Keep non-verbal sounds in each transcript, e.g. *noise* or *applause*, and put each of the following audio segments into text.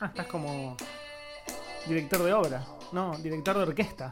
Ah, estás como director de obra. No, director de orquesta.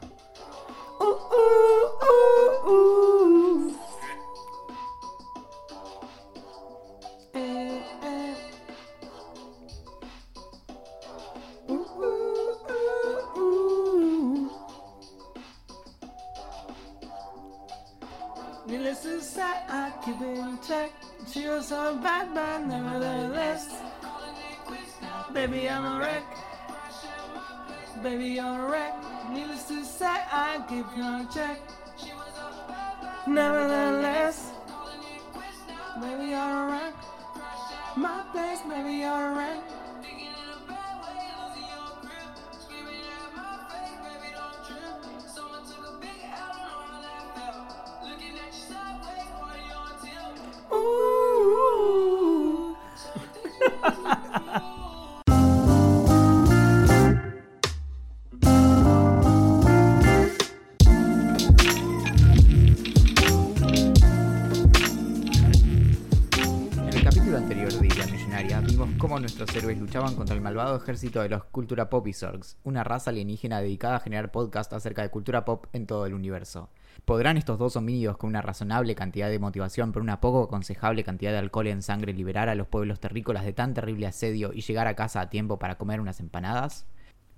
Ejército de los Cultura Popisorgs, una raza alienígena dedicada a generar podcasts acerca de cultura pop en todo el universo. ¿Podrán estos dos homínidos con una razonable cantidad de motivación por una poco aconsejable cantidad de alcohol en sangre liberar a los pueblos terrícolas de tan terrible asedio y llegar a casa a tiempo para comer unas empanadas?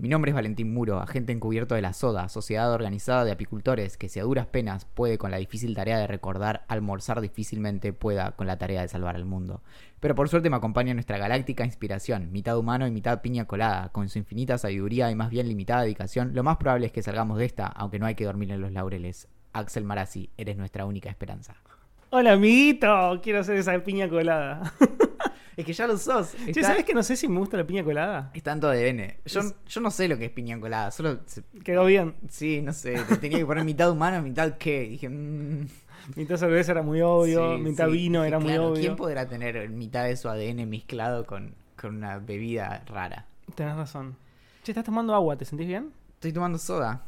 Mi nombre es Valentín Muro, agente encubierto de la SODA, Sociedad Organizada de Apicultores, que si a duras penas puede con la difícil tarea de recordar, almorzar difícilmente pueda con la tarea de salvar al mundo. Pero por suerte me acompaña nuestra galáctica inspiración, mitad humano y mitad piña colada, con su infinita sabiduría y más bien limitada dedicación, lo más probable es que salgamos de esta, aunque no hay que dormir en los laureles. Axel Marazzi, eres nuestra única esperanza. Hola, amiguito. Quiero hacer esa piña colada. *laughs* Es que ya lo sos. Che, Está, ¿sabes que no sé si me gusta la piña colada? está en tu ADN. Yo, Es- yo no sé lo que es piña colada, solo... Quedó bien. Sí, no sé, te tenía que poner mitad humano, mitad qué. Dije, mmm... Mitad cerveza era muy obvio, Sí, mitad sí. vino era muy obvio. ¿Quién podrá tener mitad de su ADN mezclado con, con una bebida rara? Tenés razón. Che, estás tomando agua, ¿te sentís bien? Estoy tomando soda,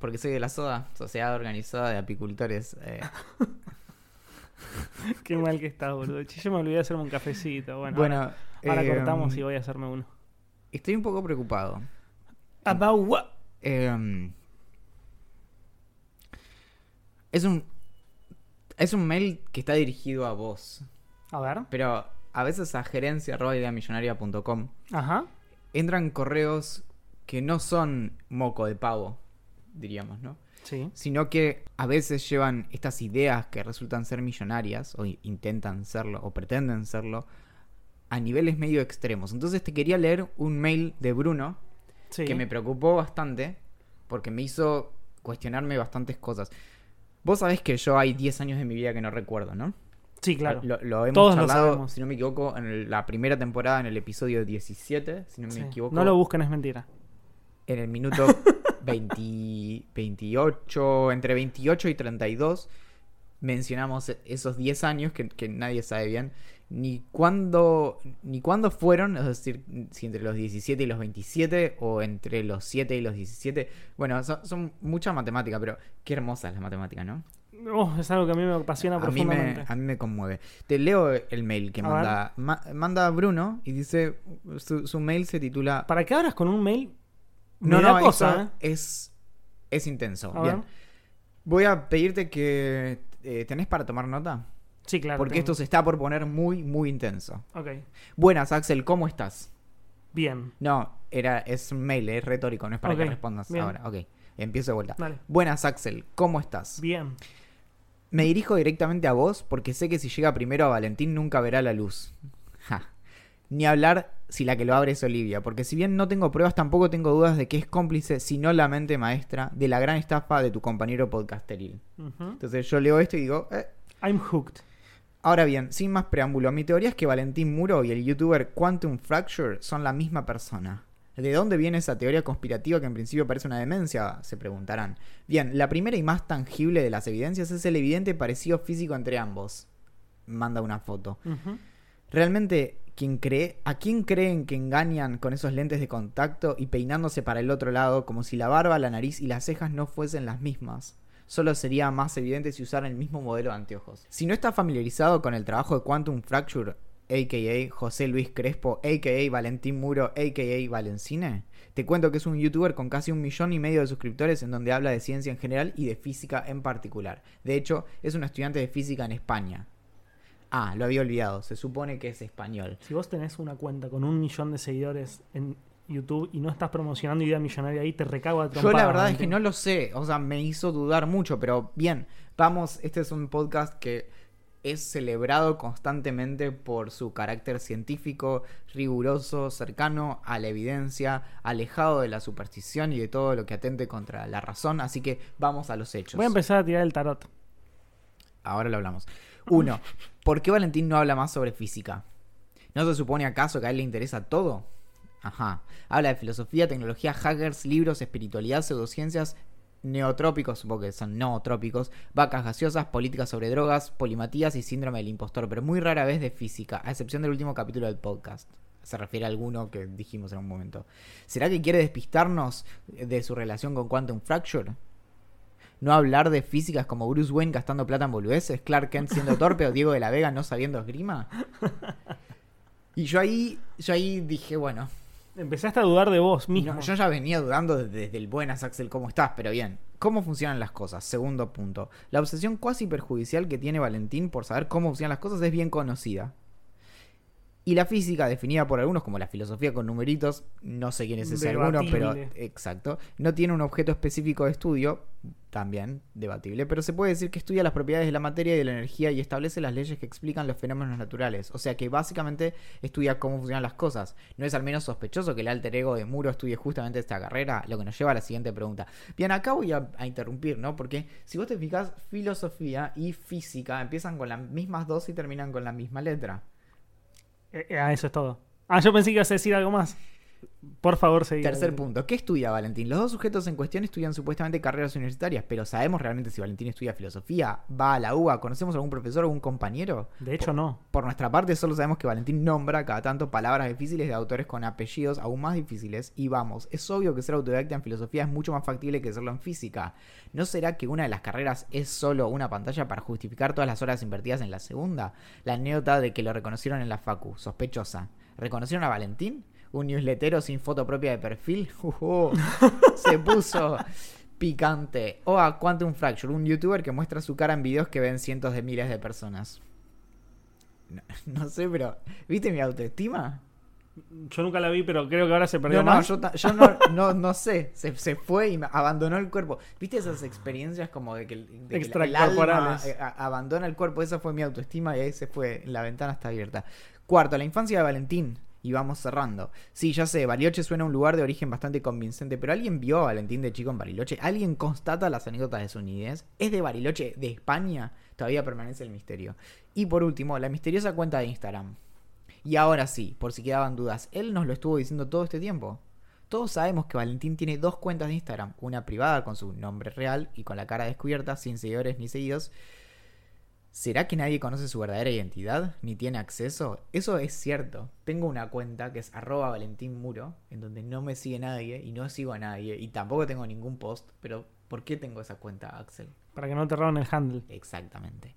porque soy de la soda, Sociedad Organizada de Apicultores. eh. *laughs* *laughs* Qué mal que estás, boludo. Che, yo me olvidé de hacerme un cafecito. Bueno, bueno, ahora, ahora eh, cortamos y voy a hacerme uno. Estoy un poco preocupado. About what? Eh, es un... Es un mail que está dirigido a vos, A ver. pero a veces a gerencia.ideamillonaria.com Ajá. entran correos que no son moco de pavo, diríamos, ¿no? Sí. Sino que a veces llevan estas ideas que resultan ser millonarias, o intentan serlo, o pretenden serlo, a niveles medio extremos. Entonces te quería leer un mail de Bruno Sí. que me preocupó bastante, porque me hizo cuestionarme bastantes cosas. Vos sabés que yo hay 10 años de mi vida que no recuerdo, ¿no? Sí, claro. Lo, lo hemos Todos lo sabemos. si no me equivoco, en la primera temporada, en el episodio 17, si no me Sí. equivoco. No lo busquen, es mentira. En el minuto *laughs* 20 28, entre 28 y 32, mencionamos esos 10 años que, que nadie sabe bien ni cuándo, ni cuándo fueron, es decir, si entre los 17 y los 27 o entre los 7 y los 17. Bueno, son, son mucha matemática, pero qué hermosa es la matemática, ¿no? Oh, es algo que a mí me apasiona A mí, me, profundamente. a mí me conmueve. Te leo el mail que A manda, ma- manda Bruno y dice, su, su mail se titula... Para que abras con un mail. No, no, cosa, ¿eh? es, es intenso. A Bien. Voy a pedirte que... eh, ¿Tenés para tomar nota? Sí, claro. Porque tengo. esto se está por poner muy, muy intenso. Ok. Buenas, Axel, ¿cómo estás? Bien. No, era, es un mail, es retórico, no es para que respondas bien. ahora. Ok, empiezo de vuelta. Dale. Buenas, Axel, ¿cómo estás? Bien. Me dirijo directamente a vos porque sé que si llega primero a Valentín nunca verá la luz. Ja. Ni hablar si la que lo abre es Olivia, porque si bien no tengo pruebas, tampoco tengo dudas de que es cómplice, si no la mente maestra, de la gran estafa de tu compañero podcasteril. Entonces yo leo esto y digo, eh. I'm hooked. Ahora bien, sin más preámbulo, mi teoría es que Valentín Muro y el youtuber Quantum Fracture son la misma persona. ¿De dónde viene esa teoría conspirativa que en principio parece una demencia? Se preguntarán. Bien, la primera y más tangible de las evidencias es el evidente parecido físico entre ambos. Manda una foto. Realmente, quien cree, ¿a quién creen que engañan con esos lentes de contacto y peinándose para el otro lado como si la barba, la nariz y las cejas no fuesen las mismas? Solo sería más evidente si usaran el mismo modelo de anteojos. Si no está familiarizado con el trabajo de Quantum Fracture, a.k.a. José Luis Crespo, a.k.a. Valentín Muro, a.k.a. Valencine? Te cuento que es un youtuber con casi un millón y medio de suscriptores en donde habla de ciencia en general y de física en particular. De hecho, es un estudiante de física en España. Ah, lo había olvidado, se supone que es español. Si vos tenés una cuenta con un millón de seguidores en YouTube y no estás promocionando idea millonaria ahí, te recago a Yo la verdad es que no lo sé, o sea, me hizo dudar mucho, pero bien, vamos, este es un podcast que es celebrado constantemente por su carácter científico, riguroso, cercano a la evidencia, alejado de la superstición y de todo lo que atente contra la razón, así que vamos a los hechos. Voy a empezar a tirar el tarot. Ahora lo hablamos. Uno, ¿por qué Valentín no habla más sobre física? ¿No se supone acaso que a él le interesa todo? Ajá. Habla de filosofía, tecnología, hackers, libros, espiritualidad, pseudociencias, neotrópicos, supongo que son nootrópicos, vacas gaseosas, políticas sobre drogas, polimatías y síndrome del impostor, pero muy rara vez de física, a excepción del último capítulo del podcast. Se refiere a alguno que dijimos en un momento. ¿Será que quiere despistarnos de su relación con Quantum Fracture? ¿No hablar de físicas como Bruce Wayne gastando plata en boludeces? ¿Clark Kent siendo torpe o Diego de la Vega no sabiendo esgrima? Y yo ahí, yo ahí dije, bueno, Empezaste a dudar de vos mismo. no, yo ya venía dudando desde el buenas, Axel, ¿cómo estás? Pero bien, ¿cómo funcionan las cosas? Segundo punto. La obsesión cuasi perjudicial que tiene Valentín por saber cómo funcionan las cosas es bien conocida. Y la física, definida por algunos como la filosofía con numeritos, no sé quién es ese alguno, pero exacto, no tiene un objeto específico de estudio, también debatible, pero se puede decir que estudia las propiedades de la materia y de la energía y establece las leyes que explican los fenómenos naturales. O sea que básicamente estudia cómo funcionan las cosas. No es al menos sospechoso que el alter ego de Muro estudie justamente esta carrera, lo que nos lleva a la siguiente pregunta. Bien, acá voy a, a interrumpir, ¿no? Porque si vos te fijas, filosofía y física empiezan con las mismas dos y terminan con la misma letra. Eh, eh, eso es todo. Ah, yo pensé que ibas a decir algo más. Por favor, seguí. Tercer punto. ¿Qué estudia Valentín? Los dos sujetos en cuestión estudian supuestamente carreras universitarias, pero ¿sabemos realmente si Valentín estudia filosofía? ¿Va a la UBA? ¿Conocemos algún profesor o algún compañero? De hecho, no. Por nuestra parte, solo sabemos que Valentín nombra cada tanto palabras difíciles de autores con apellidos aún más difíciles. Y vamos, es obvio que ser autodidacta en filosofía es mucho más factible que serlo en física. ¿No será que una de las carreras es solo una pantalla para justificar todas las horas invertidas en la segunda? La anécdota de que lo reconocieron en la Facu, sospechosa. ¿Reconocieron a Valentín? Un newslettero sin foto propia de perfil. *laughs* Se puso picante. O a Quantum Fracture, un youtuber que muestra su cara en videos que ven cientos de miles de personas. No, *laughs* no sé, pero ¿viste mi autoestima? Yo nunca la vi, pero creo que ahora se perdió No, no, más. yo, ta- yo no, *laughs* no, no sé. Se, se fue y abandonó el cuerpo. ¿Viste esas experiencias como de que, el- de que el- alma, eh, abandona el cuerpo? Esa fue mi autoestima y ahí se fue. La ventana está abierta. Cuarto, la infancia de Valentín. Y vamos cerrando. Sí, ya sé, Bariloche suena a un lugar de origen bastante convincente, pero ¿alguien vio a Valentín de chico en Bariloche? ¿Alguien constata las anécdotas de su niñez? ¿Es de Bariloche, de España? Todavía permanece el misterio. Y por último, la misteriosa cuenta de Instagram. Y ahora sí, por si quedaban dudas, él nos lo estuvo diciendo todo este tiempo. Todos sabemos que Valentín tiene dos cuentas de Instagram, una privada con su nombre real y con la cara descubierta, sin seguidores ni seguidos. ¿Será que nadie conoce su verdadera identidad? ¿Ni tiene acceso? Eso es cierto. Tengo una cuenta que es arroba Valentín Muro, en donde no me sigue nadie y no sigo a nadie y tampoco tengo ningún post, pero ¿por qué tengo esa cuenta, Axel? Para que no te roben el handle. Exactamente.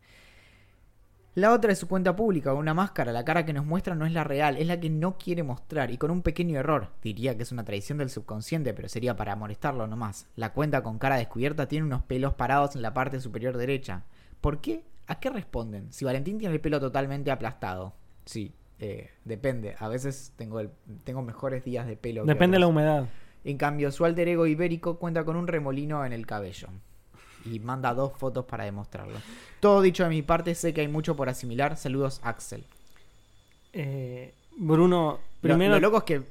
La otra es su cuenta pública, una máscara. La cara que nos muestra no es la real, es la que no quiere mostrar y con un pequeño error. Diría que es una tradición del subconsciente, pero sería para molestarlo nomás. La cuenta con cara descubierta tiene unos pelos parados en la parte superior derecha. ¿Por qué? ¿A qué responden? Si Valentín tiene el pelo totalmente aplastado. Sí, eh, depende. A veces tengo, el- tengo mejores días de pelo. Depende de la humedad. En cambio, su alter ego ibérico cuenta con un remolino en el cabello. Y manda dos fotos para demostrarlo. Todo dicho de mi parte, sé que hay mucho por asimilar. Saludos, Axel. Eh, Bruno, Lo- primero. Lo, loco es que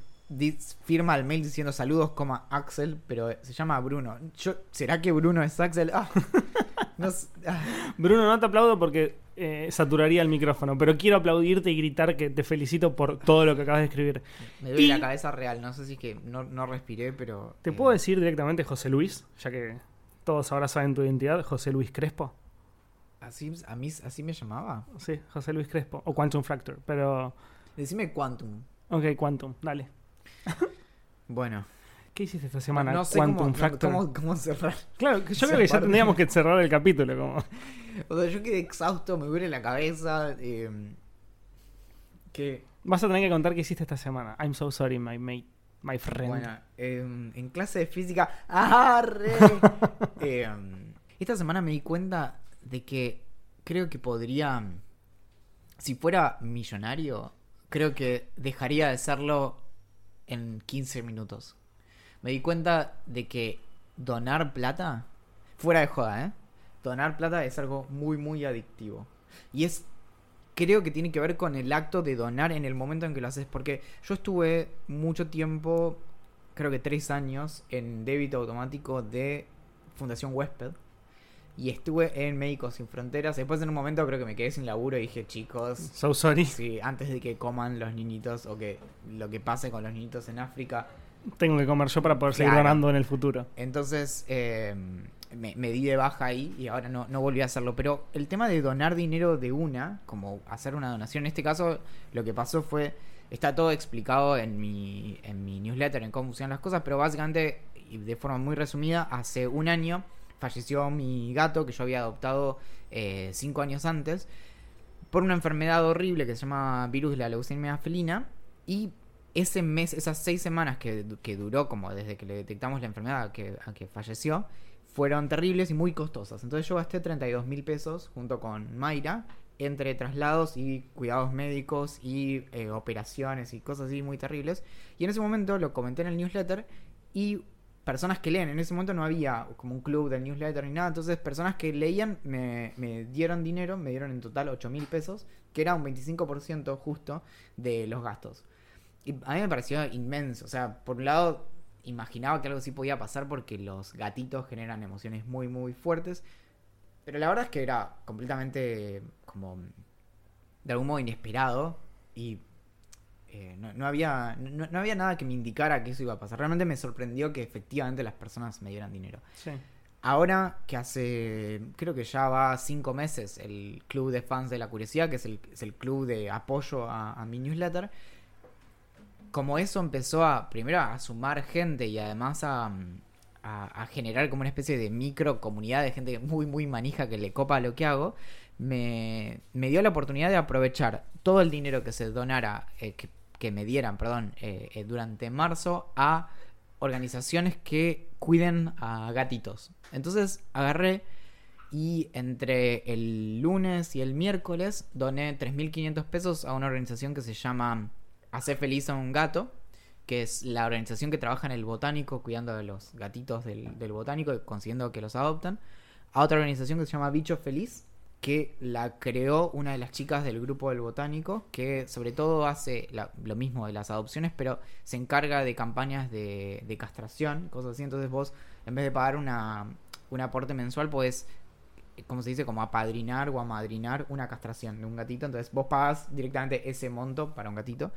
firma el mail diciendo saludos, coma Axel, pero se llama Bruno. Yo, ¿Será que Bruno es Axel? Ah, *laughs* no. *laughs* Ah, Bruno, no te aplaudo porque eh, saturaría el micrófono, pero quiero aplaudirte y gritar que te felicito por todo lo que acabas de escribir. me duele Y- la cabeza real. No sé si es que no, no respiré, pero. ¿Te eh, puedo decir directamente José Luis? Ya que todos ahora saben tu identidad, José Luis Crespo. Así, a mí, así me llamaba. Sí, José Luis Crespo. O Quantum Fracture. Pero. Decime Quantum. Ok, Quantum, dale. Bueno, ¿Qué hiciste esta semana? no sé Quantum cómo, no- Fracture. cómo, cómo cerrar. Claro, yo creo que ya tendríamos que cerrar el capítulo. Como... *laughs* O sea, yo quedé exhausto, me duele la cabeza. eh, Que, Vas a tener que contar qué hiciste esta semana. I'm so sorry, my mate, my friend. bueno, em, en clase de física. ¡Arre! *laughs* Em, esta semana me di cuenta de que creo que podría. Si fuera millonario, creo que dejaría de serlo en 15 minutos. Me di cuenta de que donar plata, fuera de joda, ¿eh? Donar plata es algo muy, muy adictivo. Y es, creo que tiene que ver con el acto de donar en el momento en que lo haces. Porque yo estuve mucho tiempo, creo que tres años, en débito automático de Fundación Huésped. Y estuve en Médicos Sin Fronteras. Después en un momento creo que me quedé sin laburo y dije, chicos, So sorry. Sí, antes de que coman los niñitos o que lo que pase con los niñitos en África. Tengo que comer yo para poder seguir Claro. donando en el futuro. Entonces eh, me, me di de baja ahí y ahora no, no volví a hacerlo. Pero el tema de donar dinero de una, como hacer una donación, en este caso lo que pasó fue, está todo explicado en mi, en mi newsletter, en cómo funcionan las cosas, pero básicamente, y de forma muy resumida, hace un año falleció mi gato que yo había adoptado eh, cinco años antes por una enfermedad horrible que se llama virus de la leucemia felina y ese mes, esas seis semanas que, que duró como desde que le detectamos la enfermedad a que, que falleció, fueron terribles y muy costosas. Entonces yo gasté 32 mil pesos junto con Mayra entre traslados y cuidados médicos y eh, operaciones y cosas así muy terribles. Y en ese momento lo comenté en el newsletter y personas que leen, en ese momento no había como un club del newsletter ni nada, entonces personas que leían me, me dieron dinero, me dieron en total 8 mil pesos, que era un 25% justo de los gastos. Y a mí me pareció inmenso. O sea, por un lado, imaginaba que algo así podía pasar porque los gatitos generan emociones muy, muy fuertes. Pero la verdad es que era completamente como de algún modo inesperado. Y eh, no, no había, no, no había nada que me indicara que eso iba a pasar. Realmente me sorprendió que efectivamente las personas me dieran dinero. Sí. Ahora que hace, creo que ya va cinco meses, el club de fans de la curiosidad, que es el, es el club de apoyo a, a mi newsletter, como eso empezó a, primero a sumar gente y además a, a, generar como una especie de micro comunidad de gente muy, muy manija que le copa lo que hago, me, me dio la oportunidad de aprovechar todo el dinero que se donara, eh, que, que me dieran, perdón, eh, eh, durante marzo a organizaciones que cuiden a gatitos. Entonces agarré y entre el lunes y el miércoles doné 3.500 pesos a una organización que se llama Hace feliz a un gato, que es la organización que trabaja en el botánico cuidando de los gatitos del, botánico y consiguiendo que los adoptan. A otra organización que se llama Bicho Feliz, que la creó una de las chicas del grupo del botánico, que sobre todo hace lo mismo de las adopciones, pero se encarga de campañas de, de castración, cosas así. Entonces vos, en vez de pagar una, un aporte mensual, podés, como se dice, como apadrinar o amadrinar una castración de un gatito. Entonces vos pagás directamente ese monto para un gatito.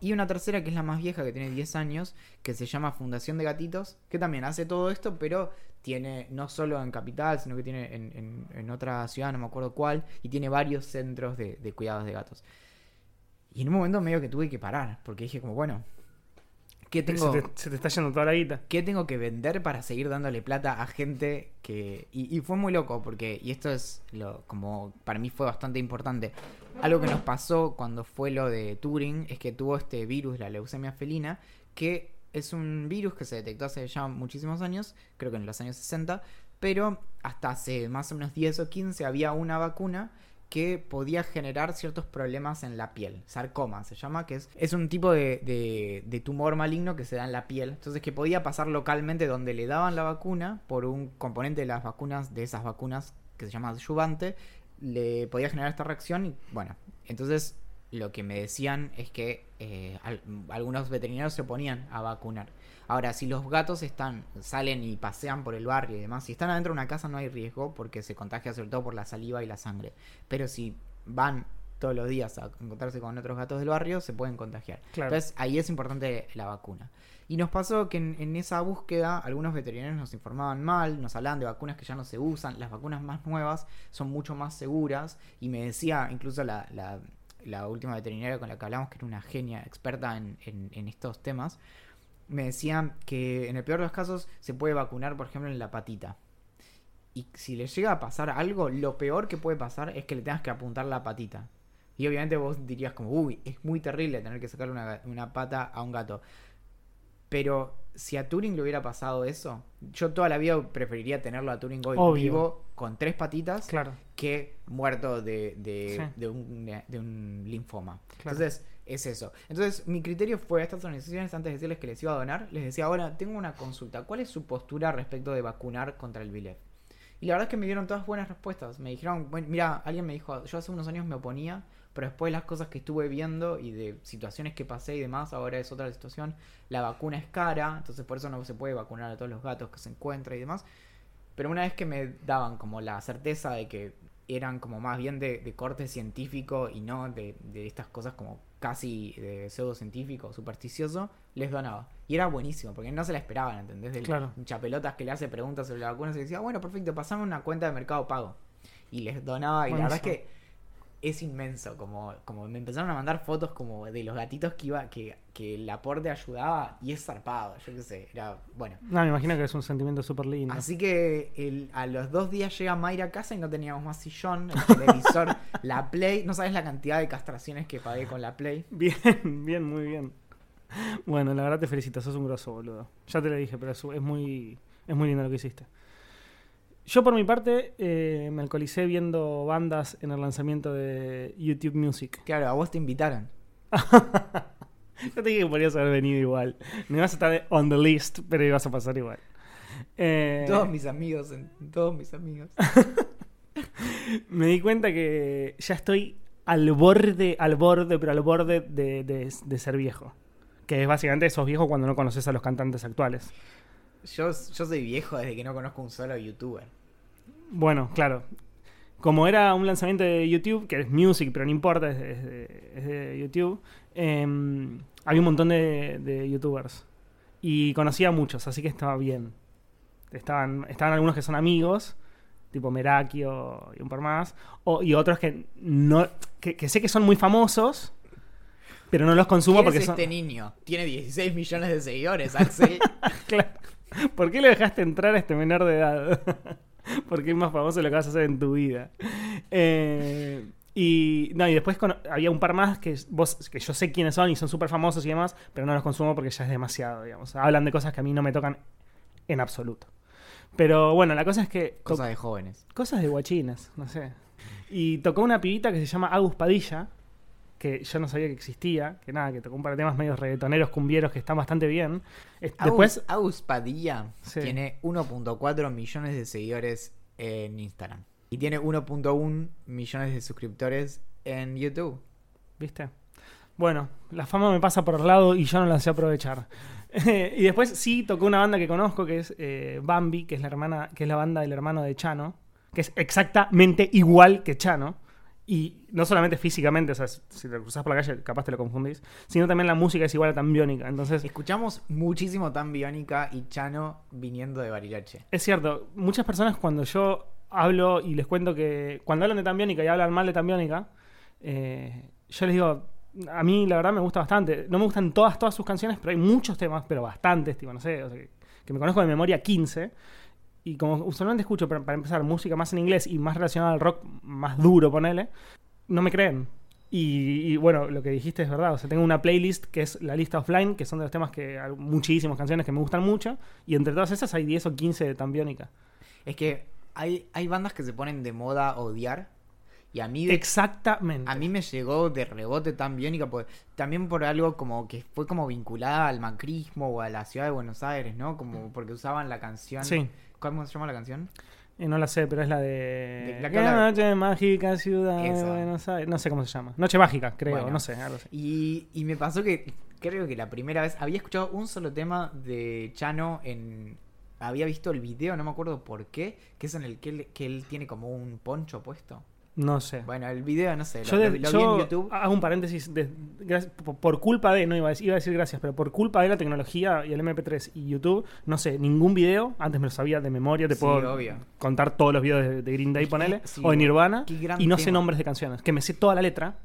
Y una tercera que es la más vieja, que tiene 10 años, que se llama Fundación de Gatitos, que también hace todo esto, pero tiene no solo en Capital, sino que tiene en, en- en otra ciudad, no me acuerdo cuál, y tiene varios centros de, de cuidados de gatos. Y en un momento medio que tuve que parar, porque dije como, bueno, ¿qué tengo, Se, te, se te está yendo toda la guita. ¿qué tengo que vender para seguir dándole plata a gente que... Y, y fue muy loco, porque, y esto es lo, como, para mí fue bastante importante. Algo que nos pasó cuando fue lo de Turing es que tuvo este virus, la leucemia felina, que es un virus que se detectó hace ya muchísimos años, creo que en los años 60, pero hasta hace más o menos 10 o 15 había una vacuna que podía generar ciertos problemas en la piel. Sarcoma se llama, que es, es un tipo de, de- tumor maligno que se da en la piel. Entonces que podía pasar localmente donde le daban la vacuna por un componente de las vacunas, de esas vacunas que se llama adyuvante, le podía generar esta reacción y bueno, entonces lo que me decían es que eh, al- algunos veterinarios se oponían a vacunar. Ahora, si los gatos están, salen y pasean por el barrio y demás, si están adentro de una casa no hay riesgo porque se contagia sobre todo por la saliva y la sangre. Pero si van todos los días a encontrarse con otros gatos del barrio, se pueden contagiar. Claro. Entonces ahí es importante la vacuna. Y nos pasó que en, esa búsqueda algunos veterinarios nos informaban mal, nos hablaban de vacunas que ya no se usan, las vacunas más nuevas son mucho más seguras y me decía incluso la, la- última veterinaria con la que hablamos, que era una genia experta en, en- en estos temas, me decían que en el peor de los casos se puede vacunar, por ejemplo, en la patita. Y si le llega a pasar algo, lo peor que puede pasar es que le tengas que apuntar la patita. Y obviamente vos dirías como, uy, es muy terrible tener que sacarle una pata a un gato. Pero si a Turing le hubiera pasado eso, yo toda la vida preferiría tenerlo a Turing hoy Obvio. vivo con tres patitas Claro. que muerto de, de, Sí. de un, de un linfoma. Claro. Entonces, es eso. Entonces, mi criterio fue a estas organizaciones, antes de decirles que les iba a donar, les decía, ahora tengo una consulta. ¿Cuál es su postura respecto de vacunar contra el VILEF? Y la verdad es que me dieron todas buenas respuestas. Me dijeron, bueno, mira, alguien me dijo, yo hace unos años me oponía, pero después de las cosas que estuve viendo y de situaciones que pasé y demás, ahora es otra situación. La vacuna es cara, entonces por eso no se puede vacunar a todos los gatos que se encuentran y demás. Pero una vez que me daban como la certeza de que eran como más bien de, de corte científico y no de, de estas cosas como casi de pseudocientífico, supersticioso, les donaba. Y era buenísimo, porque no se la esperaban, ¿entendés? Del Claro. chapelotas que le hace preguntas sobre la vacuna, se decía, bueno, perfecto, pasame una cuenta de mercado pago. Y les donaba, y la verdad es que es inmenso, como, como me empezaron a mandar fotos como de los gatitos que iba, que, que el aporte ayudaba, y es zarpado, yo qué sé, era, bueno. No, me imagino que es un sentimiento súper lindo. Así que el- a los dos días llega Mayra a casa y no teníamos más sillón, el televisor, *laughs* la Play. No sabes la cantidad de castraciones que pagué con la Play. Bien, bien, muy bien. Bueno, la verdad te felicito, sos un grosso, boludo. Ya te lo dije, pero es, es muy, es muy lindo lo que hiciste. Yo por mi parte eh, me alcoholicé viendo bandas en el lanzamiento de YouTube Music. *laughs* Claro, a vos te invitaron. Yo te dije que podrías haber venido igual. No ibas a estar on the list, pero ibas a pasar igual. Eh, Todos mis amigos, todos mis amigos. *laughs* me di cuenta que ya estoy al borde, al borde, pero al borde de, de- de ser viejo. Que es básicamente sos viejo cuando no conoces a los cantantes actuales. Yo, yo soy viejo desde que no conozco un solo youtuber. Bueno, claro. Como era un lanzamiento de YouTube, que es music, pero no importa, es de, es de- es de YouTube, em, había un montón de, de youtubers. Y conocía a muchos, así que estaba bien. Estaban, estaban algunos que son amigos, tipo Merakio y un par más, o- y otros que, no, que, que sé que son muy famosos, pero no los consumo ¿Quién porque es son... este niño? Tiene 16 millones de seguidores, Axel. *laughs* Claro. *laughs* ¿Por qué le dejaste entrar a este menor de edad? *laughs* Porque es más famoso lo que vas a hacer en tu vida. Eh, y, no, y después había un par más que, vos, que yo sé quiénes son y son súper famosos y demás, pero no los consumo porque ya es demasiado, digamos. Hablan de cosas que a mí no me tocan en absoluto. Pero bueno, la cosa es que... to- Cosa de jóvenes. Cosas de guachines, no sé. Y tocó una pibita que se llama Agus Padilla, que yo no sabía que existía, que nada, que tocó un par de temas medios reggaetoneros, cumbieros, que están bastante bien. Es- Después, Padilla Sí. tiene 1.4 millones de seguidores en Instagram. Y tiene 1.1 millones de suscriptores en YouTube. ¿viste? Bueno, la fama me pasa por el lado y yo no la sé aprovechar. *laughs* y después sí tocó una banda que conozco que es eh, Bambi, que es la hermana, que es la banda del hermano de Chano, que es exactamente igual que Chano. Y no solamente físicamente, o sea, si lo cruzas por la calle, capaz te lo confundís, sino también la música es igual a tan biónica. Entonces, Escuchamos muchísimo Tan Biónica y Chano viniendo de Bariloche. Es cierto, muchas personas cuando yo hablo y les cuento que cuando hablan de Tambiónica y hablan mal de Tambiónica, eh, yo les digo, a mí la verdad me gusta bastante. No me gustan todas, todas sus canciones, pero hay muchos temas, pero bastantes, tipo, no sé, o sea, que, que me conozco de memoria 15. Y como usualmente escucho, para, para empezar, música más en inglés y más relacionada al rock más duro, ponele, no me creen. Y, y, bueno, lo que dijiste es verdad. O sea, tengo una playlist que es la lista offline, que son de los temas que. hay muchísimas canciones que me gustan mucho. Y entre todas esas hay 10 o 15 de Tambiónica. Es que hay, hay bandas que se ponen de moda a odiar. Y a mí, de- Exactamente. a mí me llegó de rebote Tan Biónica. por- también por algo como que fue como vinculada al macrismo o a la ciudad de Buenos Aires, ¿no? Como porque usaban la canción. Sí. ¿Cómo se llama la canción? Eh, no la sé, pero es la de. De- la que Qué habla- noche mágica, ciudad de. Buenos Aires. No sé cómo se llama. Noche mágica, creo. Bueno. No sé, algo así. Y, y me pasó que creo que la primera vez había escuchado un solo tema de Chano en... Había visto el video, no me acuerdo por qué, que es en el que él, que él tiene como un poncho puesto. No sé. Bueno, el video, no sé, yo lo- de- lo vi yo en YouTube. hago un paréntesis. de- gracias- por, culpa de. No iba a, decir, iba a decir gracias, pero por culpa de la tecnología y el MP3 y YouTube, no sé, ningún video. Antes me lo sabía de memoria. Te Sí, puedo obvio. contar todos los videos de, de Green Day, ponele. Sí, o de Nirvana. Y no sé nombres de canciones. Que me sé toda la letra.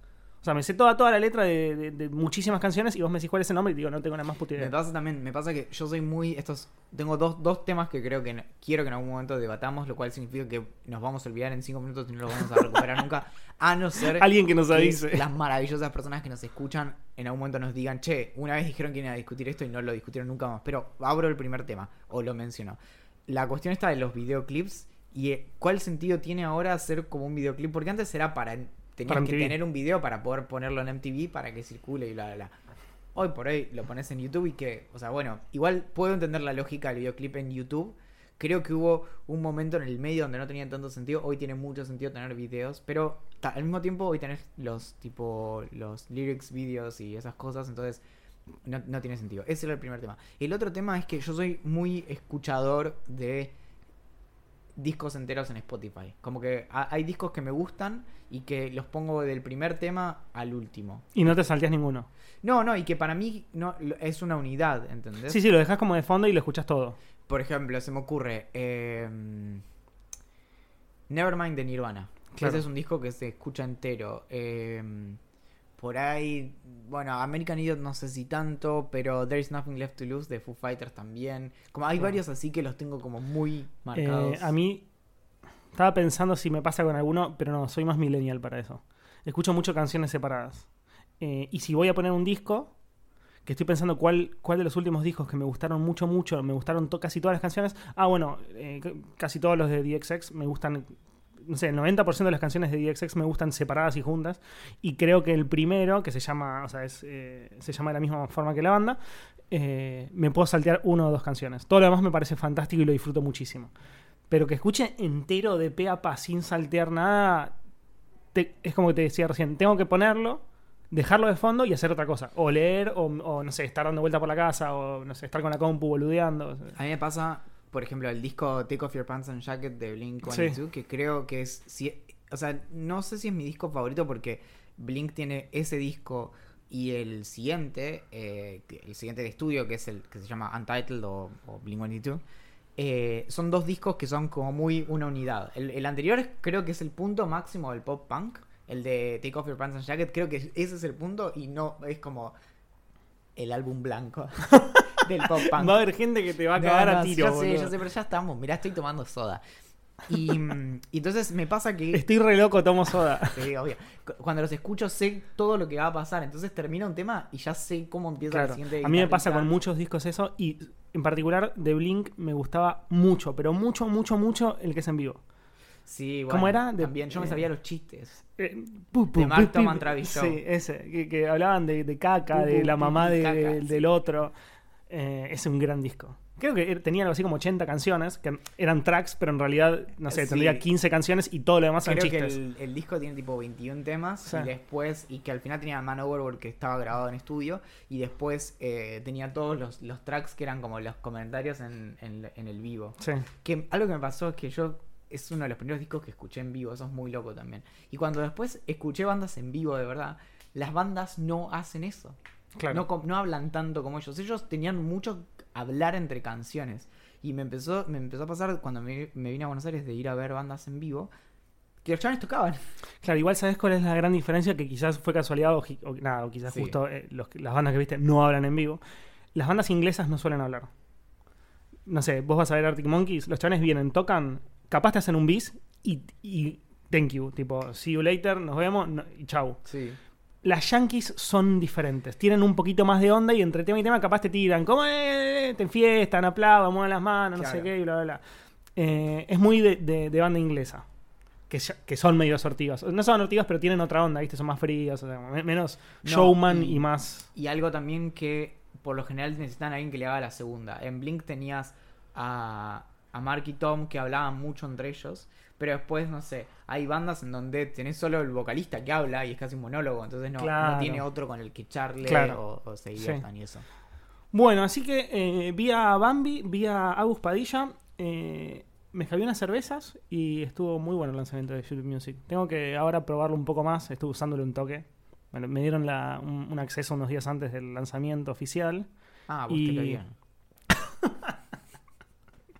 O sea, me sé toda, toda la letra de, de- de muchísimas canciones y vos me decís cuál es el nombre y digo, no tengo nada más puta idea. Me pasa también, me pasa que yo soy muy. estos Tengo dos, dos temas que creo que no- quiero que en algún momento debatamos, lo cual significa que nos vamos a olvidar en cinco minutos y no los vamos a recuperar nunca. A no ser Alguien que nos que avise. las maravillosas personas que nos escuchan en algún momento nos digan, che, una vez dijeron que iban a discutir esto y no lo discutieron nunca más. Pero abro el primer tema, o lo menciono. La cuestión está de los videoclips y eh, cuál sentido tiene ahora hacer como un videoclip, porque antes era para. Tenías que tener un video para poder ponerlo en MTV para que circule y bla, bla, bla. Hoy por hoy lo pones en YouTube y que, o sea, bueno, igual puedo entender la lógica del videoclip en YouTube. Creo que hubo un momento en el medio donde no tenía tanto sentido. Hoy tiene mucho sentido tener videos, pero al mismo tiempo hoy tenés los tipo los lyrics videos y esas cosas, entonces no, no tiene sentido. Ese era el primer tema. El otro tema es que yo soy muy escuchador de discos enteros en Spotify. Como que ha- hay discos que me gustan y que los pongo del primer tema al último. Y no te salteas ninguno. No, no, y que para mí no es una unidad, ¿entendés? Sí, sí, lo dejas como de fondo y lo escuchas todo. Por ejemplo, se me ocurre eh, Nevermind de Nirvana. Claro. Ese es un disco que se escucha entero. Eh, por ahí, bueno, American Idiot no sé si tanto, pero There is Nothing Left to Lose de Foo Fighters también. Como hay varios así que los tengo como muy marcados. Eh, a mí estaba pensando si me pasa con alguno, pero no, soy más millennial para eso. Escucho mucho canciones separadas. Eh, y si voy a poner un disco, que estoy pensando cuál, cuál de los últimos discos que me gustaron mucho, mucho, me gustaron to- casi todas las canciones. Ah, bueno, eh, casi todos los de DXX me gustan. No sé, el 90% de las canciones de DXX me gustan separadas y juntas. Y creo que el primero, que se llama, o sea, es, eh, se llama de la misma forma que la banda, eh, me puedo saltear una o dos canciones. Todo lo demás me parece fantástico y lo disfruto muchísimo. Pero que escuche entero de pe a pa sin saltear nada, es como que te decía recién, tengo que ponerlo, dejarlo de fondo y hacer otra cosa. O leer, o, o, no sé, estar dando vuelta por la casa, o no sé, estar con la compu boludeando. A mí me pasa, por ejemplo, el disco Take Off Your Pants and Jacket de Blink 182, que creo que es. si- o sea, no sé si es mi disco favorito porque Blink tiene ese disco y el siguiente, eh, el siguiente de estudio, que es el que se llama Untitled o, o Blink 182. eh, son dos discos que son como muy una unidad. El, el anterior es- creo que es el punto máximo del pop punk. El de Take Off Your Pants and Jacket, creo que ese es el punto y no es como el álbum blanco *laughs* del pop punk. Va a haber gente que te va a No, cagar a tiro. Ya sé, ya sé, pero ya estamos. Mirá, estoy tomando soda. Y, y entonces me pasa que. Estoy re loco, tomo soda. *laughs* Sí, obvio. Cu- Cuando los escucho sé todo lo que va a pasar. Entonces termina un tema y ya sé cómo empieza Claro. el siguiente. A mí me pasa con muchos discos eso y en particular de Blink me gustaba mucho, pero mucho, mucho, mucho el que es en vivo. Sí, bueno, ¿Cómo era? De- También yo me eh, sabía los chistes. Eh, pu, pu, De Mark pu, Travis Sí, ese, que, que hablaban de, de caca, de la mamá de- del otro. Eh, es un gran disco. Creo que er- tenía algo así como 80 canciones, que eran tracks, pero en realidad, no sé, Sí. tendría 15 canciones y todo lo demás eran Creo que chistes. el, el disco tiene tipo 21 temas Sí. y después, y que al final tenía Man Overboard que estaba grabado en estudio y después eh, tenía todos los, los tracks que eran como los comentarios en, en- en el vivo. Sí. Que algo que me pasó es que yo es uno de los primeros discos que escuché en vivo, eso es muy loco también. Y cuando después escuché bandas en vivo de verdad, las bandas no hacen eso. Claro. No, no hablan tanto como ellos. Ellos tenían mucho hablar entre canciones. Y me empezó, me empezó a pasar cuando me, me vine a Buenos Aires de ir a ver bandas en vivo, que los chavales tocaban. Claro, igual sabes cuál es la gran diferencia, que quizás fue casualidad o, nada, o quizás Sí. justo eh, los las bandas que viste no hablan en vivo. Las bandas inglesas no suelen hablar. No sé, vos vas a ver Arctic Monkeys, los chavales vienen, tocan, capaz te hacen un bis y, y thank you, tipo, see you later, nos vemos no- y chau. Sí. Las yankees son diferentes, tienen un poquito más de onda y entre tema y tema capaz te tiran, como eh, te enfiestan, aplaudan, mueven las manos, no sé qué, y bla, bla, bla. Eh, es muy de, de- de banda inglesa. Que, son medio sortivas. No son sortivas, pero tienen otra onda, ¿viste? Son más frías, o sea, me- menos No, showman y- y, más. Y algo también que por lo general necesitan a alguien que le haga la segunda. En Blink tenías a, a Mark y Tom que hablaban mucho entre ellos. Pero después, no sé, hay bandas en donde tenés solo el vocalista que habla y es casi un monólogo. Entonces no, tiene otro con el que charle Claro. o, o se diviertan y eso. Bueno, así que eh, vi a Bambi, vi a Agus Padilla, eh, me escabé unas cervezas y estuvo muy bueno el lanzamiento de YouTube Music. Tengo que ahora probarlo un poco más, estuve usándolo un toque. Bueno, me dieron la- un, un acceso unos días antes del lanzamiento oficial. Ah, vos Y- te lo.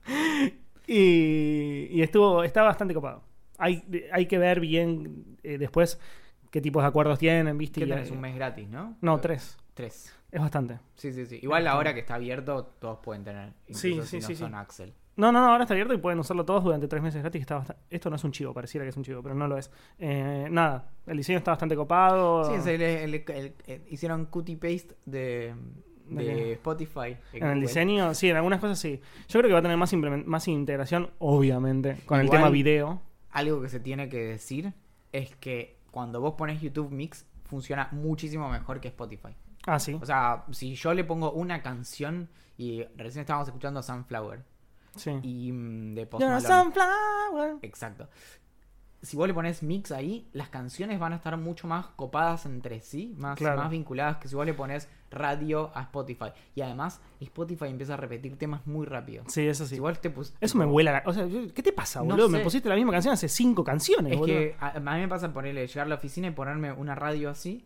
*laughs* Y, y estuvo, está bastante copado. Hay, hay que ver bien eh, después qué tipos de acuerdos tienen, ¿viste? ¿Qué Y, tenés? Un mes gratis, ¿no? No, tres. Tres. Es bastante. Sí, sí, sí. Igual ahora que está abierto, todos pueden tener. Sí, si sí, no sí, son sí. Axel. No, no, no, ahora está abierto y pueden usarlo todos durante tres meses gratis. Está bast- Esto no es un chivo, pareciera que es un chivo, pero no lo es. Eh, nada, el diseño está bastante copado. Sí, es el- el- el- hicieron copy paste de, ¿De? Spotify. En el diseño, sí, en algunas cosas sí. Yo creo que va a tener más, más integración, obviamente, con el tema video. Algo que se tiene que decir es que cuando vos pones YouTube Mix, funciona muchísimo mejor que Spotify. Ah, sí. O sea, si yo le pongo una canción y recién estábamos escuchando Sunflower sí. y mm, de Post You're a Malone. sunflower. Exacto. Si vos le pones mix ahí, las canciones van a estar mucho más copadas entre sí, más, Claro. más vinculadas que si vos le pones radio a Spotify. Y además, Spotify empieza a repetir temas muy rápido. Sí, eso sí. Si vos te Eso me vuela la... O sea, ¿qué te pasa, No boludo? Me pusiste la misma canción hace cinco canciones, Es boludo. que a, a mí me pasa ponerle, llegar a la oficina y ponerme una radio así,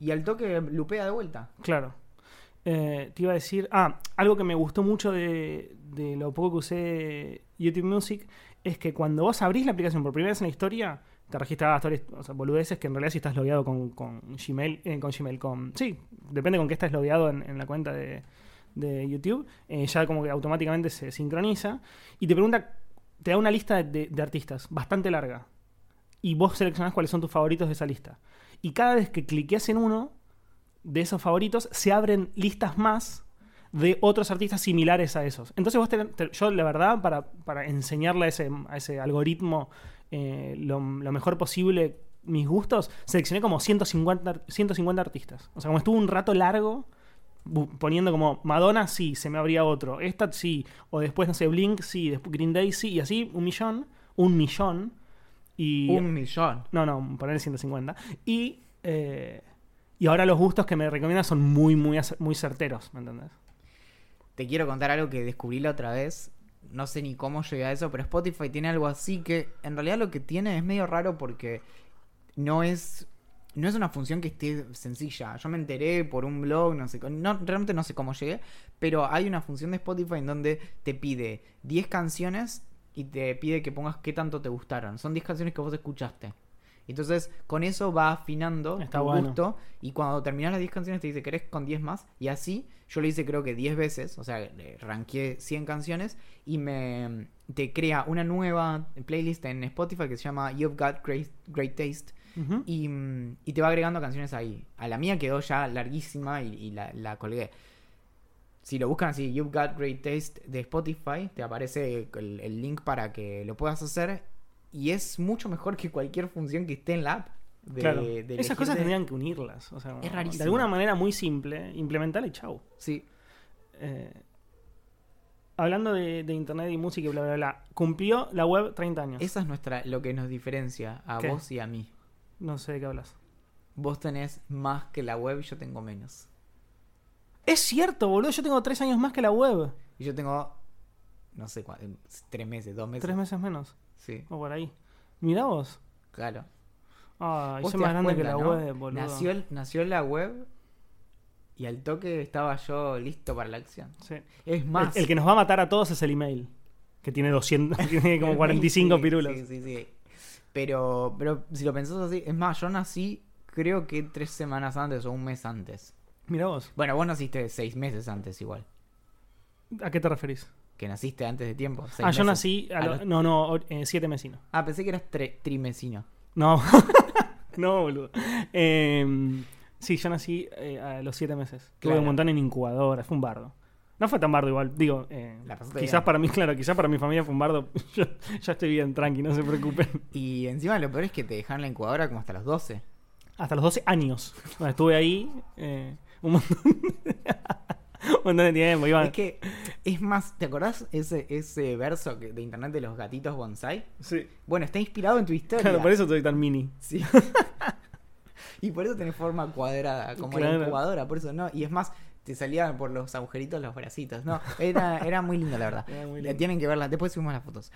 y al toque lupea de vuelta. Claro. Eh, te iba a decir... Ah, algo que me gustó mucho de, de lo poco que usé YouTube Music es que cuando vos abrís la aplicación por primera vez en la historia, te registrabas todas o sea, boludeces que en realidad si estás logueado con, con Gmail, eh, con Gmail, con... Sí, depende con qué estás logueado en, la cuenta de, de YouTube, eh, ya como que automáticamente se sincroniza y te pregunta, te da una lista de- de artistas bastante larga y vos seleccionás cuáles son tus favoritos de esa lista. Y cada vez que cliqueas en uno de esos favoritos, se abren listas más de otros artistas similares a esos. Entonces vos te- yo la verdad, para, para enseñarle a ese, a ese algoritmo eh, lo, lo mejor posible mis gustos, seleccioné como 150, ar- 150 artistas. O sea, como estuve un rato largo poniendo como Madonna, sí, se me abría otro. Esta, sí. O después, no sé, Blink, sí. Después Green Day, sí. Y así, un millón. Un millón. Y... Un millón. No, no, poner 150. Y, eh, y ahora los gustos que me recomiendan son muy, muy, muy certeros, ¿me entendés? Te quiero contar algo que descubrí la otra vez. No sé ni cómo llegué a eso, pero Spotify tiene algo así que en realidad lo que tiene es medio raro porque no es no es una función que esté sencilla. Yo me enteré por un blog, no sé, no, realmente no sé cómo llegué, pero hay una función de Spotify en donde te pide 10 canciones y te pide que pongas qué tanto te gustaron. Son 10 canciones que vos escuchaste. Entonces, con eso va afinando Está tu bueno. gusto y cuando terminas las 10 canciones te dice, ¿querés con 10 más? Y así, yo lo hice creo que 10 veces, o sea, ranqué 100 canciones y me te crea una nueva playlist en Spotify que se llama You've Got Great, Great Taste y, mm, y te va agregando canciones ahí. A la mía quedó ya larguísima y, y la, la colgué. Si lo buscan así, You've Got Great Taste de Spotify, te aparece el, el link para que lo puedas hacer. Y es mucho mejor que cualquier función que esté en la app. De- claro. de Esas cosas de- tendrían que unirlas. O sea, Es De rarísimo. alguna manera muy simple, implementarla y chau. Sí. Eh, hablando de, de internet y música y bla, bla, bla. Cumplió la web 30 años. Esa es nuestra, lo que nos diferencia a ¿Qué? vos y a mí. No sé de qué hablas. Vos tenés más que la web y yo tengo menos. Es cierto, boludo. Yo tengo 3 años más que la web. Y yo tengo, no sé cuánto, tres meses, dos meses. 3 meses menos. Sí, O por ahí. Mirá vos. claro. Soy te más grande que la ¿no? web, boludo. Nació, el- nació la web y al toque estaba yo listo para la acción. Sí. Es más. el que nos va a matar a todos es el email. Que tiene 200, *laughs* tiene como *laughs* 45 Sí, pirulos. Sí, sí, sí. Pero, pero si lo pensás así, es más, yo nací creo que tres semanas antes o un mes antes. Mira vos. Bueno, vos naciste seis meses antes igual. ¿A qué te referís? Que naciste antes de tiempo. seis ah, yo nací. a A lo- los- No, no, eh, siete mesinos. Ah, pensé que eras tre- trimesino. No. *laughs* *laughs* no, boludo. Eh, sí, yo nací eh, a los siete meses. Tuve un montón en incubadora. Fue un bardo. No fue tan bardo igual. Digo, eh, quizás para mí, *laughs* claro, quizás para mi familia fue un bardo. *laughs* Yo ya estoy bien, tranqui, no se preocupen. Y encima lo peor es que te dejan la incubadora como hasta los 12. Hasta los 12 años. Bueno, estuve ahí eh, un montón. *laughs* un montón de tiempo. Iba... Es que, es más, ¿te acordás ese, ese verso que- de internet de los gatitos bonsai? Sí. Bueno, está inspirado en tu historia. Claro, por eso soy tan mini. Sí. *laughs* y por eso tenés forma cuadrada, como la Claro. incubadora, por eso no. Y es más, te salían por los agujeritos los bracitos. No, era, era muy lindo, la verdad. *laughs* Era muy La lindo. Tienen que verla, después subimos las fotos.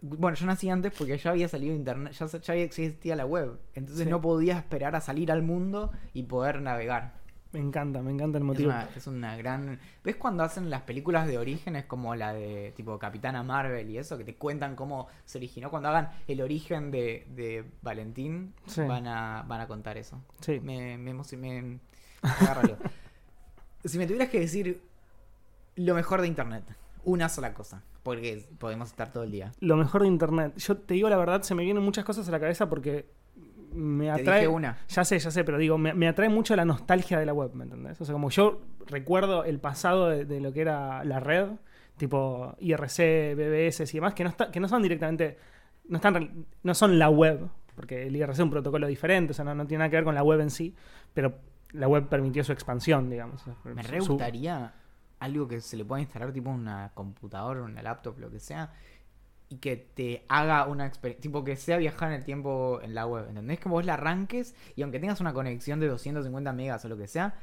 Bueno, yo nací antes porque ya había salido internet, ya, ya existía la web. Entonces Sí. no podía esperar a salir al mundo y poder navegar. Me encanta, me encanta el Es motivo. una, es una gran. ¿Ves cuando hacen las películas de orígenes como la de tipo Capitana Marvel y eso? Que te cuentan cómo se originó. Cuando hagan el origen de, de Valentín, Sí. van, a, van a contar eso. Sí. Me, me, emoci- me- me agarra algo. *laughs* si me tuvieras que decir lo mejor de internet, una sola cosa, porque podemos estar todo el día. Lo mejor de internet. Yo te digo la verdad, se me vienen muchas cosas a la cabeza porque me Te atrae. dije una. Ya sé, ya sé, pero digo, me, me atrae mucho la nostalgia de la web, ¿me entendés? O sea, como yo recuerdo el pasado de, de lo que era la red, tipo IRC, BBS y demás, que no, está, que no son directamente, no, están, no son la web, porque el IRC es un protocolo diferente, o sea, no, no tiene nada que ver con la web en sí, pero la web permitió su expansión, digamos. Me Su- re gustaría algo que se le pueda instalar tipo una computadora, una laptop, lo que sea, y que te haga una experiencia, tipo que sea viajar en el tiempo en la web, ¿entendés? Que vos la arranques y aunque tengas una conexión de 250 megas o lo que sea,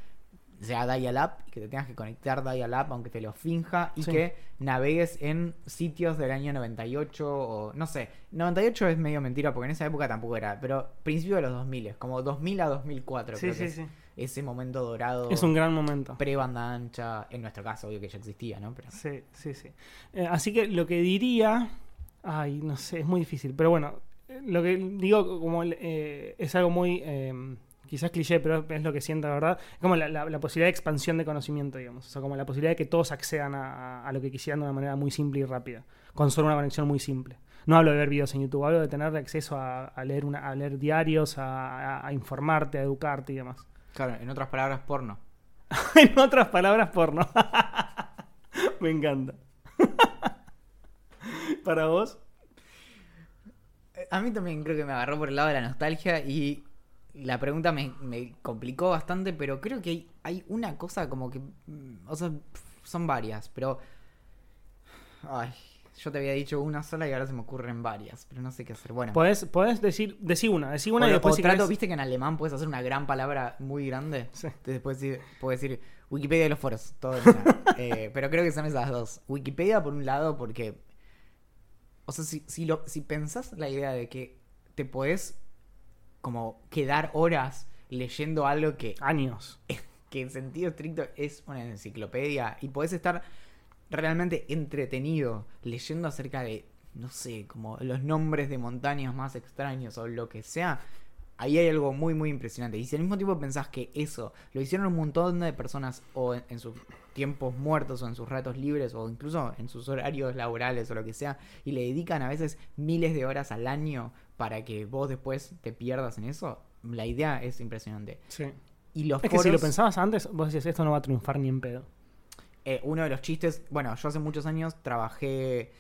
sea dial-up y que te tengas que conectar dial-up aunque te lo finja y Sí. que navegues en sitios del año 98 o no sé, 98 es medio mentira porque en esa época tampoco era, pero principio de los 2000, como 2000 a 2004 Sí, creo que sí, es sí. ese momento dorado Es un gran momento. pre-banda ancha, en nuestro caso, obvio que ya existía, ¿no? Pero Sí, sí, sí. Eh, así que lo que diría. Ay, no sé, es muy difícil. Pero bueno, lo que digo como eh, es algo muy. eh, quizás cliché, pero es lo que siento, la verdad. Es como la, la- la posibilidad de expansión de conocimiento, digamos. O sea, como la posibilidad de que todos accedan a, a- lo que quisieran de una manera muy simple y rápida. Con solo una conexión muy simple. No hablo de ver videos en YouTube, hablo de tener acceso a, a leer, una, a leer diarios, a, a- a informarte, a educarte y demás. claro, en otras palabras, porno. *laughs* en otras palabras, porno. *laughs* Me encanta. Para vos. A mí también creo que me agarró por el lado de la nostalgia y la pregunta me, me complicó bastante, pero creo que hay, hay una cosa como que... mm, O sea, son varias, pero... Ay, yo te había dicho una sola y ahora se me ocurren varias, pero no sé qué hacer. Bueno, Podés, podés decir, decí una, decí una o, y después o si trato, querés- viste que en alemán puedes hacer una gran palabra muy grande. Sí. Entonces puedes decir, puedes decir Wikipedia de los foros, todo en una. *laughs* Eh, pero creo que son esas dos. Wikipedia por un lado porque... O sea, si, si, lo, si pensás la idea de que te podés como quedar horas leyendo algo que, Años. que en sentido estricto es una enciclopedia y podés estar realmente entretenido leyendo acerca de, no sé, como los nombres de montañas más extraños o lo que sea, ahí hay algo muy, muy impresionante. Y si al mismo tiempo pensás que eso lo hicieron un montón de personas o en, en sus tiempos muertos o en sus ratos libres o incluso en sus horarios laborales o lo que sea, y le dedican a veces miles de horas al año para que vos después te pierdas en eso, la idea es impresionante. Sí. Y los Es que si lo pensabas antes, vos decías, esto no va a triunfar ni en pedo. eh, uno de los chistes, bueno, yo hace muchos años trabajé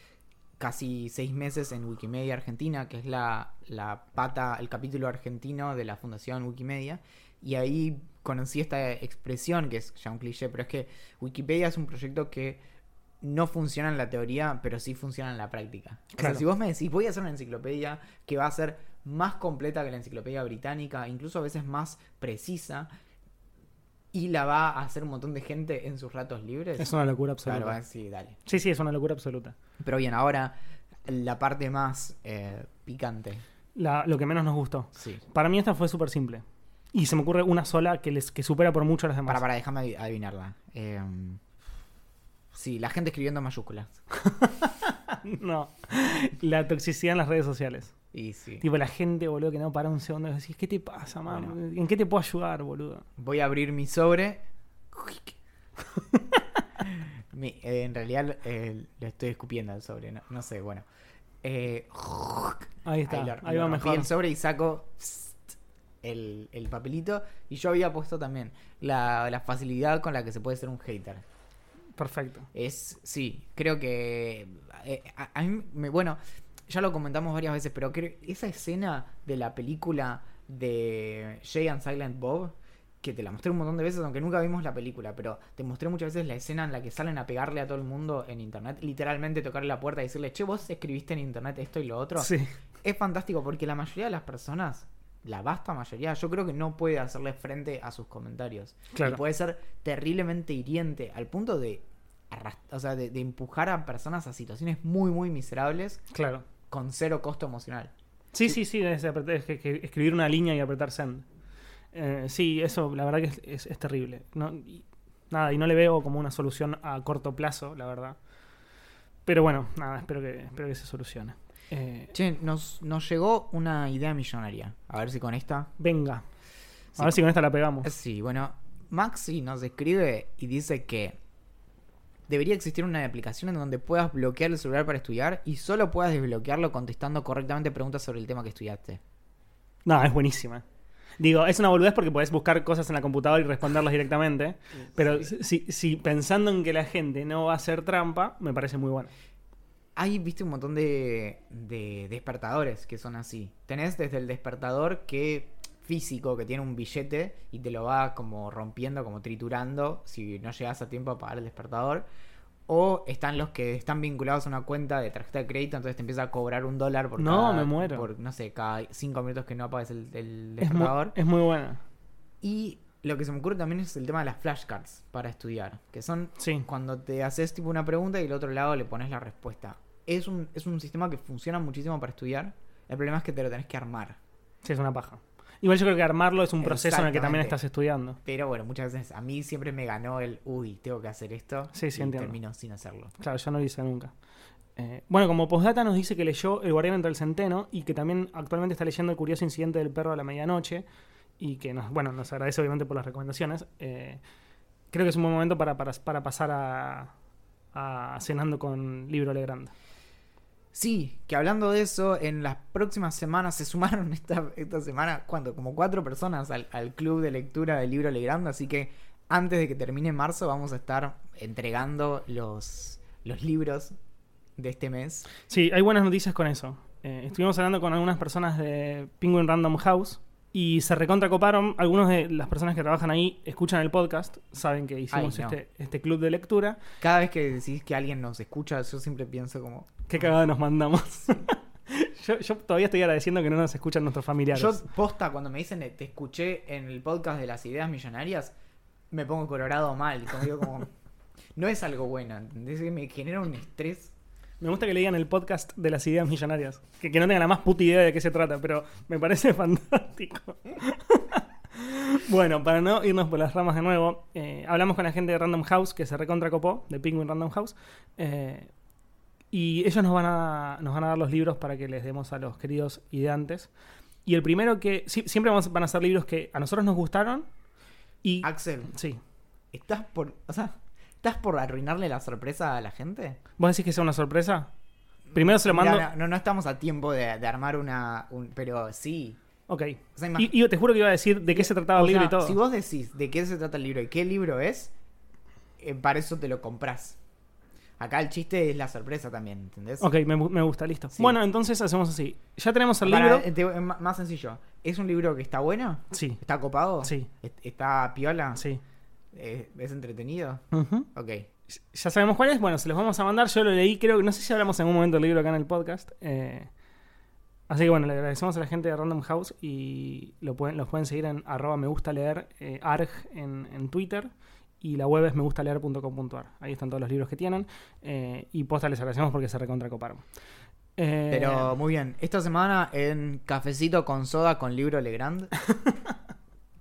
casi seis meses en Wikimedia Argentina, que es la, la pata, el capítulo argentino de la Fundación Wikimedia, y ahí conocí esta expresión, que es ya un cliché, pero es que Wikipedia es un proyecto que no funciona en la teoría, pero sí funciona en la práctica. O Claro. sea, si vos me decís, voy a hacer una enciclopedia que va a ser más completa que la enciclopedia británica, incluso a veces más precisa, y la va a hacer un montón de gente en sus ratos libres. Es una locura absoluta. Claro, decir, dale. Sí, sí, es una locura absoluta. Pero bien, ahora la parte más eh, picante. La- lo que menos nos gustó. Sí. Para mí esta fue súper simple. Y se me ocurre una sola que, les, que supera por mucho a las demás. Para, para, déjame adi- adivinarla. Eh, sí, la gente escribiendo en mayúsculas. *laughs* No. La toxicidad en las redes sociales. Y sí. Tipo, la gente, boludo, que no para un segundo y decís, ¿qué te pasa, man? Bueno. ¿En qué te puedo ayudar, boludo? Voy a abrir mi sobre. *laughs* Mi- eh, en realidad eh, le estoy escupiendo al sobre, no, no sé, bueno. Eh, Ahí está, lo- ahí, lo va mejor. el sobre y saco el, el papelito. Y yo había puesto también la, la facilidad con la que se puede ser un hater. Perfecto. Es, sí, creo que... eh, a, a mí, me- bueno, ya lo comentamos varias veces, pero creo esa escena de la película de Jay and Silent Bob, que te la mostré un montón de veces, aunque nunca vimos la película, pero te mostré muchas veces la escena en la que salen a pegarle a todo el mundo en internet, literalmente tocarle la puerta y decirle, che, vos escribiste en internet esto y lo otro. Sí. Es fantástico porque la mayoría de las personas, la vasta mayoría, yo creo que no puede hacerle frente a sus comentarios. Claro. Y puede ser terriblemente hiriente al punto de, o sea, de, de empujar a personas a situaciones muy, muy miserables Claro. Con cero costo emocional. Sí, sí, sí, es, es escribir una línea y apretar send. Eh, sí, eso la verdad que es, terrible. No, y- nada, y no le veo como una solución a corto plazo, la verdad. Pero bueno, nada, espero que, espero que se solucione. Eh, Che, nos, nos llegó una idea millonaria. A ver si con esta. venga. Sí. A ver si con esta la pegamos. Sí, bueno, Maxi nos escribe y dice que debería existir una aplicación en donde puedas bloquear el celular para estudiar y solo puedas desbloquearlo contestando correctamente preguntas sobre el tema que estudiaste. No, es buenísima. Digo, es una boludez porque podés buscar cosas en la computadora y responderlas directamente. Pero si, si pensando en que la gente no va a hacer trampa, me parece muy bueno. Hay, viste, un montón de, de despertadores que son así. Tenés desde el despertador que físico que tiene un billete y te lo va como rompiendo, como triturando si no llegas a tiempo a pagar el despertador. O están los que están vinculados a una cuenta de tarjeta de crédito, entonces te empieza a cobrar un dólar por No, cada, me muero. por, no sé, cada cinco minutos que no apagues el, el Es muy, despertador. es muy buena. Y lo que se me ocurre también es el tema de las flashcards para estudiar, que son Sí. cuando te haces tipo una pregunta y al otro lado le pones la respuesta. Es un, es un sistema que funciona muchísimo para estudiar. El problema es que te lo tenés que armar. Sí, es una paja. Igual yo creo que armarlo es un proceso en el que también estás estudiando. Pero bueno, muchas veces a mí siempre me ganó el, uy, tengo que hacer esto. Sí, sí, y entiendo. termino sin hacerlo. Claro, yo no lo hice nunca. Eh, bueno, como postdata nos dice que leyó El Guardián entre el Centeno y que también actualmente está leyendo El Curioso Incidente del Perro a la Medianoche y que nos, bueno, nos agradece obviamente por las recomendaciones. Eh, creo que es un buen momento para, para, para pasar a, a Cenando con Libro Legrand. Sí, que hablando de eso, en las próximas semanas se sumaron *laughs* esta, esta semana, ¿cuánto? Como cuatro personas al, club de lectura del libro Legrand, así que antes de que termine marzo vamos a estar entregando los, los libros de este mes. Sí, hay buenas noticias con eso. Eh, estuvimos hablando con algunas personas de Penguin Random House y se recontra coparon. Algunos de las personas que trabajan ahí escuchan el podcast, saben que hicimos Ay, no. este, este club de lectura. Cada vez que decís que alguien nos escucha, yo siempre pienso como... Qué cagada nos mandamos. *laughs* yo, yo todavía estoy agradeciendo que no nos escuchan nuestros familiares. Yo, posta, cuando me dicen, te escuché en el podcast de las ideas millonarias, me pongo colorado mal. Como digo, como... *laughs* No es algo bueno, ¿entendés? Me genera un estrés. Me gusta que le digan el podcast de las ideas millonarias. Que, que no tengan la más puta idea de qué se trata, pero me parece *laughs* fantástico. *laughs* bueno, para no irnos por las ramas de nuevo, eh, hablamos con la gente de Random House, que se recontracopó, de Penguin Random House. eh, y ellos nos van, a, nos van a dar los libros para que les demos a los queridos ideantes. Y el primero que. sí, siempre vamos- van a ser libros que a nosotros nos gustaron. Y. Axel, Sí. ¿estás por... O sea, ¿estás por arruinarle la sorpresa a la gente? ¿Vos decís que sea una sorpresa? Primero se lo mando. No, no, no estamos a tiempo de, de armar una... un- pero sí. Ok. O sea, Y, y te juro que iba a decir de qué se trataba el libro sea, y todo. Si vos decís de qué se trata el libro y qué libro es, eh, para eso te lo comprás. Acá el chiste es la sorpresa también, ¿entendés? Ok, me, gu- me gusta, listo. Sí. Bueno, entonces hacemos así. Ya tenemos el Para- libro. eh, te- más sencillo. ¿Es un libro que está bueno? Sí, ¿Está copado? sí, ¿Est- ¿Está piola? sí. Eh, ¿Es entretenido? Ujú. Ok. Ya sabemos cuál es. Bueno, se los vamos a mandar. Yo lo leí, creo que no sé si hablamos en algún momento del libro acá en el podcast. eh, así que bueno, le agradecemos a la gente de Random House y lo pueden, los pueden seguir en arroba me gusta leer eh, arg en, en Twitter. Y la web es megustaleer.com.ar. Ahí están todos los libros que tienen. eh, y posta les agradecemos porque se recontracoparon. Eh, Pero muy bien. Esta semana en Cafecito con Soda con Libro Legrand. *laughs*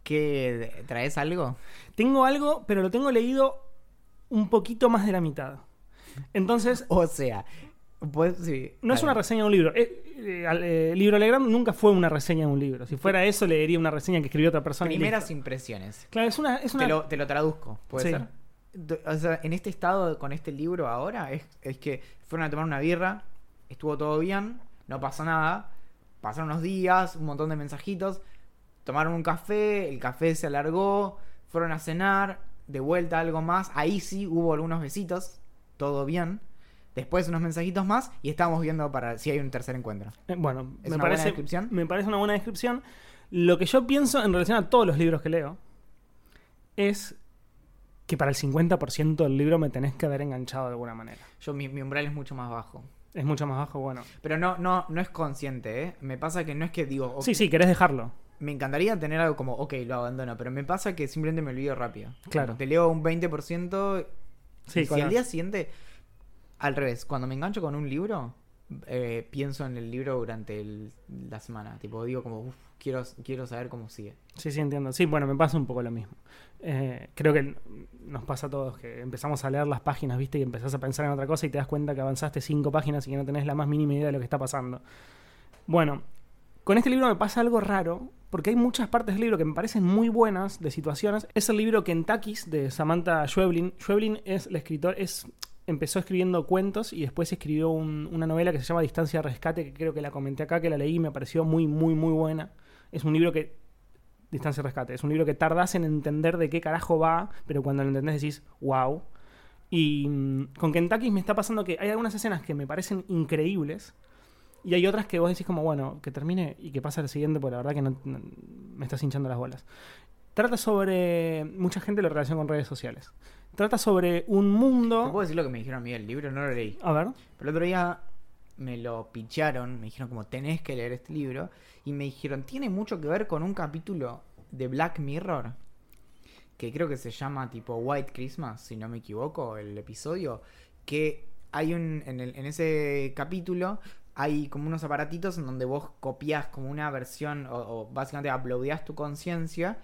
¿Qué? ¿Traes algo? Tengo algo, pero lo tengo leído un poquito más de la mitad. Entonces, *laughs* O sea, pues sí. no es una reseña de un libro. Eh, eh, eh, el libro Legrand nunca fue una reseña de un libro. Si fuera eso, leería una reseña que escribió otra persona. Primeras impresiones. Claro, es una. Es una Te lo, te lo traduzco, puede Sí. ser. O sea, en este estado con este libro ahora es, es que fueron a tomar una birra, estuvo todo bien, no pasó nada, pasaron unos días, un montón de mensajitos, tomaron un café, el café se alargó, fueron a cenar, de vuelta algo más, ahí sí hubo algunos besitos, todo bien. Después unos mensajitos más y estamos viendo para si hay un tercer encuentro. eh, bueno, ¿Es me una buena parece, descripción? me parece una buena descripción. Lo que yo pienso en relación a todos los libros que leo es que para el 50% del libro me tenés que haber enganchado de alguna manera. Yo mi, mi umbral es mucho más bajo. Es mucho más bajo, bueno. Pero no, no, no es consciente, ¿eh? Me pasa que no es que digo, Sí, sí, querés dejarlo. Me encantaría tener algo como, ok, lo abandono, pero me pasa que simplemente me olvido rápido. Claro. Te leo un 20% Sí, y si al día siguiente, al revés, cuando me engancho con un libro, eh, pienso en el libro durante el- la semana. Tipo, digo como, "Uf, quiero, quiero saber cómo sigue. Sí, sí, entiendo. Sí, bueno, me pasa un poco lo mismo. Eh, creo que nos pasa a todos que empezamos a leer las páginas, ¿viste? Y empezás a pensar en otra cosa y te das cuenta que avanzaste cinco páginas y que no tenés la más mínima idea de lo que está pasando. Bueno, con este libro me pasa algo raro, porque hay muchas partes del libro que me parecen muy buenas de situaciones. Es el libro Kentucky's de Samantha Schweblin. Schweblin es la escritora, es empezó escribiendo cuentos y después escribió un- una novela que se llama Distancia de Rescate, que creo que la comenté acá, que la leí y me pareció muy, muy, muy buena. Es un libro que Distancia de Rescate. Es un libro que tardás en entender de qué carajo va, pero cuando lo entendés decís, wow. Y mm, con Kentucky me está pasando que hay algunas escenas que me parecen increíbles y hay otras que vos decís como, bueno, que termine y que pase al siguiente, porque la verdad que no- no- me estás hinchando las bolas. Trata sobre... Mucha gente lo relaciona con redes sociales. Trata sobre un ¿Te mundo... puedo decir lo que me dijeron a mí del libro? No lo leí. A ver. Pero el otro día me lo picharon, me dijeron como tenés que leer este libro y me dijeron tiene mucho que ver con un capítulo de Black Mirror que creo que se llama tipo White Christmas, si no me equivoco, el episodio, que hay un en, el- en ese capítulo hay como unos aparatitos en donde vos copias como una versión o, o básicamente uploadeas tu conciencia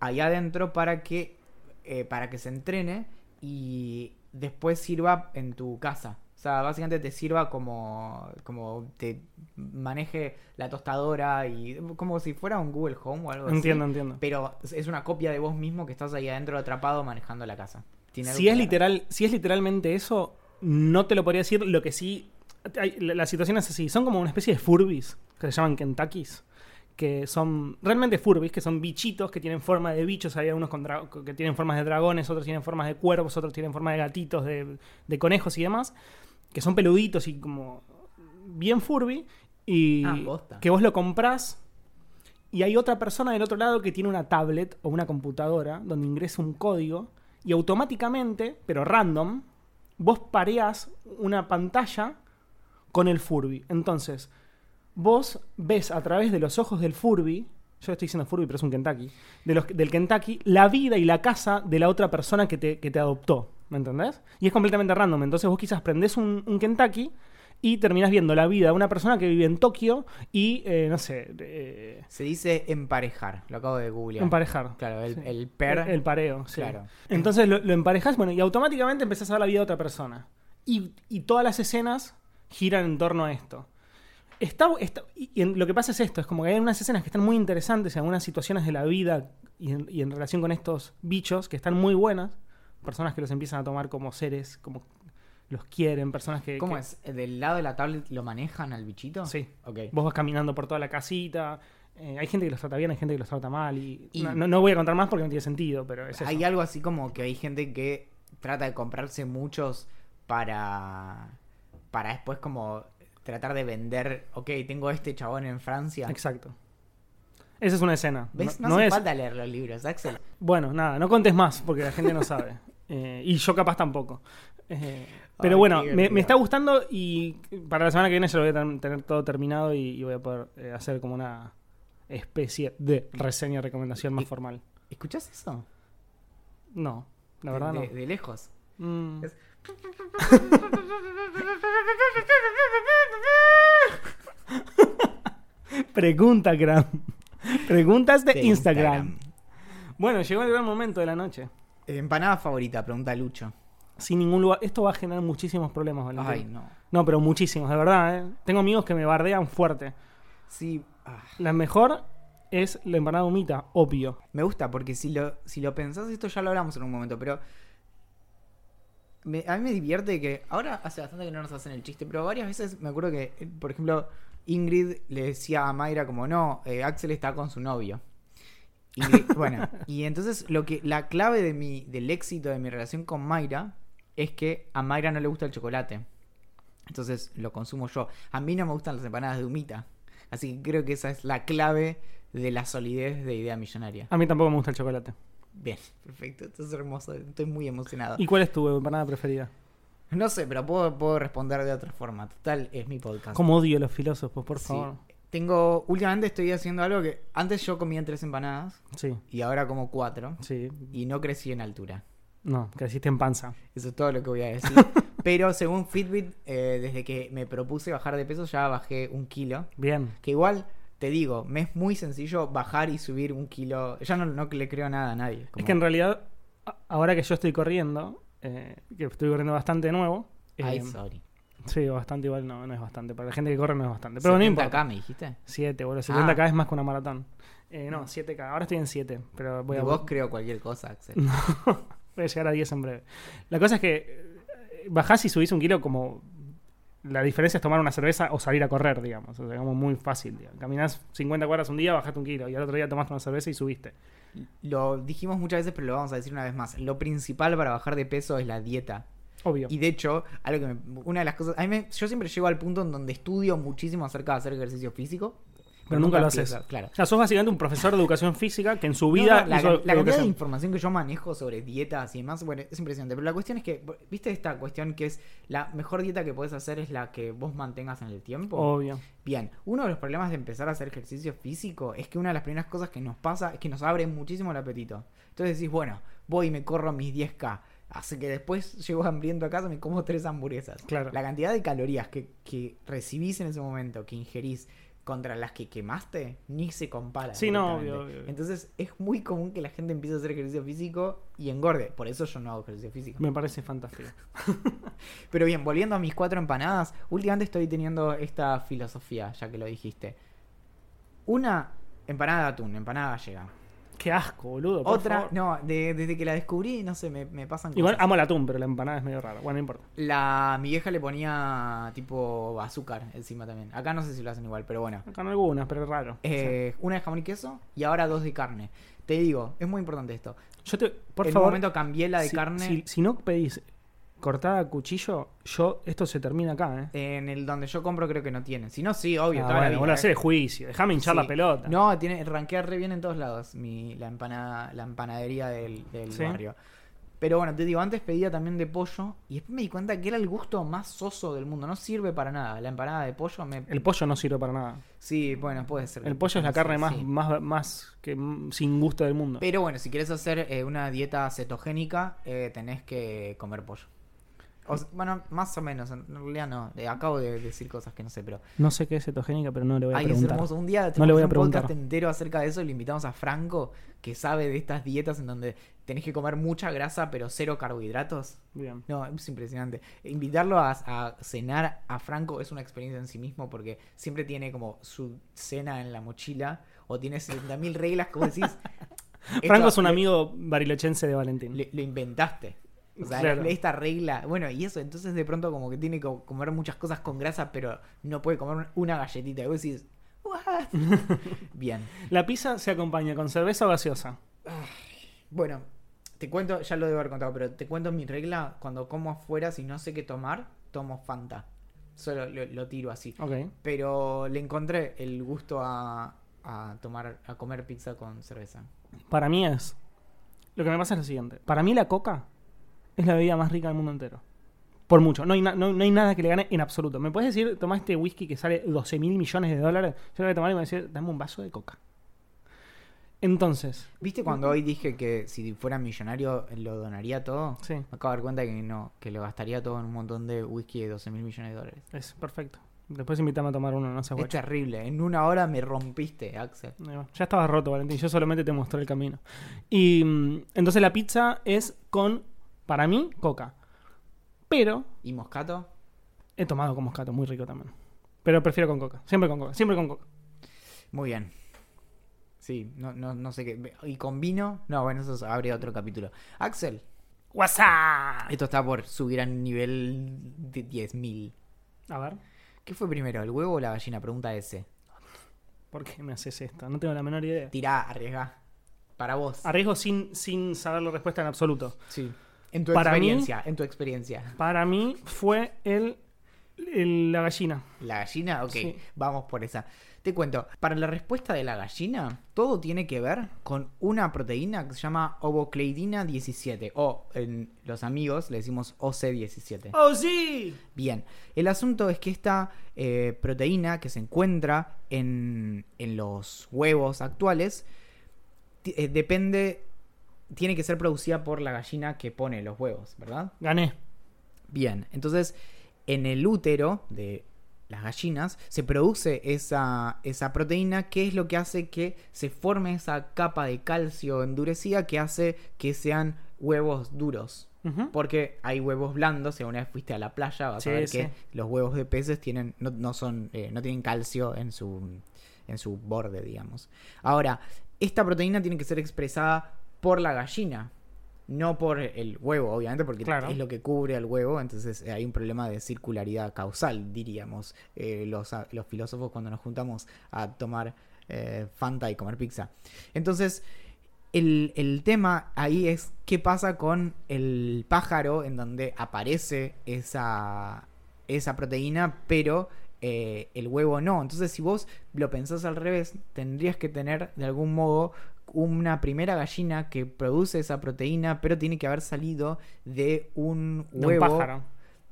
ahí adentro para que eh, para que se entrene y después sirva en tu casa. O sea, básicamente te sirva como, como te maneje la tostadora y como si fuera un Google Home o algo Entiendo, así. entiendo. Pero es una copia de vos mismo que estás ahí adentro atrapado manejando la casa. Si es, literal, si es literalmente eso, no te lo podría decir. Lo que sí. Hay- la, la situación es así. Son como una especie de Furbis, que se llaman Kentuckys. Que son realmente Furbis, que son bichitos que tienen forma de bichos. Hay algunos con que tienen formas de dragones, otros tienen formas de cuervos, otros tienen forma de gatitos, de, de conejos y demás. Que son peluditos y como bien Furby. Y Ah, que vos lo comprás y hay otra persona del otro lado que tiene una tablet o una computadora donde ingresa un código y automáticamente, pero random, vos pareás una pantalla con el Furby. Entonces, vos ves a través de los ojos del Furby, yo estoy diciendo Furby, pero es un Kentucky, de los, del Kentucky, la vida y la casa de la otra persona que te, que te adoptó. ¿Me entendés? Y es completamente random. Entonces vos quizás prendés un, un Kentucky y terminás viendo la vida de una persona que vive en Tokio y, eh, no sé, eh, Se dice emparejar, lo acabo de googlear. emparejar. Claro, el, Sí. el per. El, el pareo, sí. Claro. Entonces lo, lo emparejás, bueno, y automáticamente empezás a ver la vida de otra persona. Y, y todas las escenas giran en torno a esto. Está, está- y en- lo que pasa es esto, es como que hay unas escenas que están muy interesantes en algunas situaciones de la vida y en, y en relación con estos bichos que están muy buenas. Personas que los empiezan a tomar como seres, como los quieren, personas que... ¿Cómo que- es? ¿Del lado de la tablet lo manejan al bichito? Sí. Ok. Vos vas caminando por toda la casita. eh, hay gente que los trata bien, hay gente que los trata mal. Y, Y- no, voy a contar más porque no tiene sentido, pero es eso. Hay algo así como que hay gente que trata de comprarse muchos para. Para después como tratar de vender. Ok, tengo este chabón en Francia. Exacto. Esa es una escena. ¿Ves? No, No, no hace es... falta leer los libros, Axel. Bueno, nada, no contes más porque la gente no sabe. *laughs* Eh, y yo capaz tampoco. Eh, pero Ay, bueno, me, está gustando y para la semana que viene ya lo voy a ten- tener todo terminado y, y voy a poder eh, hacer como una especie de reseña recomendación más formal. ¿Escuchás eso? No, la verdad de, no. de lejos. Mm. Es- *laughs* Pregunta, Gram. Preguntas de, De Instagram. Instagram. Bueno, llegó el gran momento de la noche. Empanada favorita, pregunta Lucho. Sin ningún lugar. Esto va a generar muchísimos problemas, Valentín. Ay, no. No, pero muchísimos, de verdad, ¿eh? Tengo amigos que me bardean fuerte. Sí. ah. La mejor es la empanada humita, obvio. Me gusta porque si lo, si lo pensás, esto ya lo hablamos en un momento, pero me- a mí me divierte que ahora hace bastante que no nos hacen el chiste, pero varias veces me acuerdo que, por ejemplo, Ingrid le decía a Mayra como no, eh, Axel está con su novio. Y *laughs* bueno, y entonces lo que la clave de mi, del éxito de mi relación con Mayra es que a Mayra no le gusta el chocolate. Entonces lo consumo yo. A mí no me gustan las empanadas de humita. Así que creo que esa es la clave de la solidez de idea millonaria. A mí tampoco me gusta el chocolate. Bien, perfecto. Esto es hermoso. Estoy muy emocionado. ¿Y cuál es tu empanada preferida? No sé, pero puedo, puedo responder de otra forma. Total, es mi podcast. Como odio a los filósofos, por Sí. favor. Tengo, últimamente estoy haciendo algo que antes yo comía tres empanadas Sí, y ahora como cuatro sí. y no crecí en altura. No, creciste en panza. Eso es todo lo que voy a decir. *laughs* Pero según Fitbit, eh, desde que me propuse bajar de peso ya bajé un kilo. Bien. Que igual, te digo, me es muy sencillo bajar y subir un kilo. Ya no, no le creo nada a nadie. Es que en realidad, ahora que yo estoy corriendo, eh, que estoy corriendo bastante de nuevo. eh, Ay, sorry. sí, bastante igual, no, no es bastante. Para la gente que corre no es bastante. Pero no 70K importa. me dijiste. 7, boludo. 70k Ah. es más que una maratón. Eh, no, 7k. Ahora estoy en 7, pero voy De a, vos creo cualquier cosa, Axel. *laughs* voy a llegar a 10 en breve. La cosa es que eh, bajás y subís un kilo como... La diferencia es tomar una cerveza o salir a correr, digamos. O sea, como muy fácil. digamos. Caminás 50 cuadras un día, bajaste un kilo. Y al otro día tomaste una cerveza y subiste. Lo dijimos muchas veces, pero lo vamos a decir una vez más. Lo principal para bajar de peso es la dieta. Obvio. Y de hecho, algo que me- una de las cosas, a mí me- yo siempre llego al punto en donde estudio muchísimo acerca de hacer ejercicio físico, Pero nunca lo haces. Claro. O sea, sos básicamente un profesor de educación física que en su vida no, la, hizo la cantidad de información que yo manejo sobre dietas y demás, bueno, es impresionante. Pero la cuestión es que, ¿viste esta cuestión que es la mejor dieta que puedes hacer es la que vos mantengas en el tiempo? Obvio. Bien, uno de los problemas de empezar a hacer ejercicio físico es que una de las primeras cosas que nos pasa es que nos abre muchísimo el apetito. Entonces decís, bueno, voy y me corro mis 10K. Hace que después *laughs* llego hambriento a casa y me como tres hamburguesas. Claro. La cantidad de calorías que, que recibís en ese momento, que ingerís contra las que quemaste, ni se compara. Sí, no, directamente. obvio, obvio, obvio. Entonces es muy común que la gente empiece a hacer ejercicio físico y engorde. Por eso yo no hago ejercicio físico. Me parece fantástico. *laughs* Pero bien, volviendo a mis cuatro empanadas, últimamente estoy teniendo esta filosofía, ya que lo dijiste. Una empanada de atún, empanada gallega. Qué asco, boludo. por Otra, favor. no, de- desde que la descubrí, no sé, me, me pasan cosas. Igual amo el atún, pero la empanada es medio rara. Bueno, no importa. La, mi vieja le ponía tipo azúcar encima también. Acá no sé si lo hacen igual, pero bueno. Con algunas, pero es raro. Eh, Una de jamón y queso y ahora dos de carne. Te digo, es muy importante esto. Yo te, por en favor, un momento cambié la de si, carne Si, si no pedís cortada a cuchillo, yo esto se termina acá, ¿eh? en el donde yo compro creo que no tiene. Si no, sí, obvio, Ah, toda la bueno, vida, boludo, eh. hacer el juicio. Déjame hinchar Sí. la pelota. No, tiene, ranquea re bien en todos lados mi, la, empanada, la empanadería del, del Sí. barrio. Pero bueno, te digo, antes pedía también de pollo y después me di cuenta que era el gusto más soso del mundo. No sirve para nada. La empanada de pollo me... El pollo no sirve para nada. Sí, bueno, puede ser. El pollo es la carne más, más, más que sin gusto del mundo. Pero bueno, si quieres hacer eh, una dieta cetogénica, eh, tenés que comer pollo. O bueno, más o menos, en realidad no. Eh, acabo de decir cosas que no sé, pero... No sé qué es cetogénica, pero no le voy a Ay, es preguntar. hermoso. Un día No le voy a tenemos un podcast preguntar. entero acerca de eso y le invitamos a Franco, que sabe de estas dietas en donde tenés que comer mucha grasa pero cero carbohidratos. Bien. No, es impresionante. Invitarlo a, a cenar a Franco es una experiencia en sí mismo porque siempre tiene como su cena en la mochila o tiene 70.000 reglas como decís. *laughs* Franco es un amigo barilochense de Valentín. le- lo inventaste. O sea, Claro. esta regla, bueno, y eso, entonces de pronto como que tiene que comer muchas cosas con grasa, pero no puede comer una galletita. Y vos decís, "What?". *laughs* Bien. La pizza se acompaña con cerveza o gaseosa. Bueno, te cuento, ya lo debo haber contado, pero te cuento mi regla. Cuando como afuera, si no sé qué tomar, tomo Fanta. Solo lo, lo tiro así. Pero le encontré el gusto a, a tomar, a comer pizza con cerveza. Para mí es. Lo que me pasa es lo siguiente. Para mí la coca es la bebida más rica del mundo entero. Por mucho. No hay, no, no hay nada que le gane en absoluto. ¿Me puedes decir, toma este whisky que sale 12 mil millones de dólares? Yo lo voy a tomar y me voy a decir, dame un vaso de coca. Entonces, ¿Viste cuando hoy dije que si fuera millonario lo donaría todo? sí, Me acabo de dar cuenta que no, que lo gastaría todo en un montón de whisky de 12 mil millones de dólares. es perfecto. Después invítame a tomar uno, no sé Es terrible. En una hora me rompiste, Axel. Ya estaba roto, Valentín. Yo solamente te mostré el camino. Y mm, entonces la pizza es con, para mí, coca. Pero ¿Y Moscato? he tomado con moscato, muy rico también. Pero prefiero con coca. Siempre con coca. Siempre con coca. Muy bien. Sí, no, no, no sé qué. ¿Y con vino? No, bueno, eso habría otro capítulo. Axel, WhatsApp. esto está por subir a nivel de 10.000. A ver, ¿Qué fue primero, el huevo o la gallina? Pregunta ese. ¿por qué me haces esto? No tengo la menor idea. Tirá, arriesgá. Para vos. Arriesgo sin, sin saber la respuesta en absoluto. Sí. En tu Para mí- experiencia, en tu experiencia. Para mí fue el, el- la gallina. ¿La gallina? Ok, Sí. vamos por esa. Te cuento, para la respuesta de la gallina, todo tiene que ver con una proteína que se llama ovocleidina 17. O en los amigos le decimos OC17. ¡Oh, sí! Bien, el asunto es que esta eh, proteína que se encuentra en, en los huevos actuales eh, depende, tiene que ser producida por la gallina que pone los huevos, ¿verdad? Gané. Bien, entonces en el útero de las gallinas se produce esa, esa proteína que es lo que hace que se forme esa capa de calcio endurecida que hace que sean huevos duros. Porque hay huevos blandos, si alguna vez fuiste a la playa vas Sí, a ver sí. que los huevos de peces tienen, no, no son, eh, no tienen calcio en su, en su borde, digamos. Ahora, esta proteína tiene que ser expresada por la gallina, no por el huevo, obviamente, porque Claro. es lo que cubre al huevo, entonces eh, hay un problema de circularidad causal, diríamos, eh, los, a- los filósofos cuando nos juntamos a tomar eh, Fanta y comer pizza. Entonces, el, el tema ahí es qué pasa con el pájaro en donde aparece esa, esa proteína, pero eh, el huevo no. Entonces, si vos lo pensás al revés, tendrías que tener de algún modo una primera gallina que produce esa proteína, pero tiene que haber salido de un De huevo. un pájaro.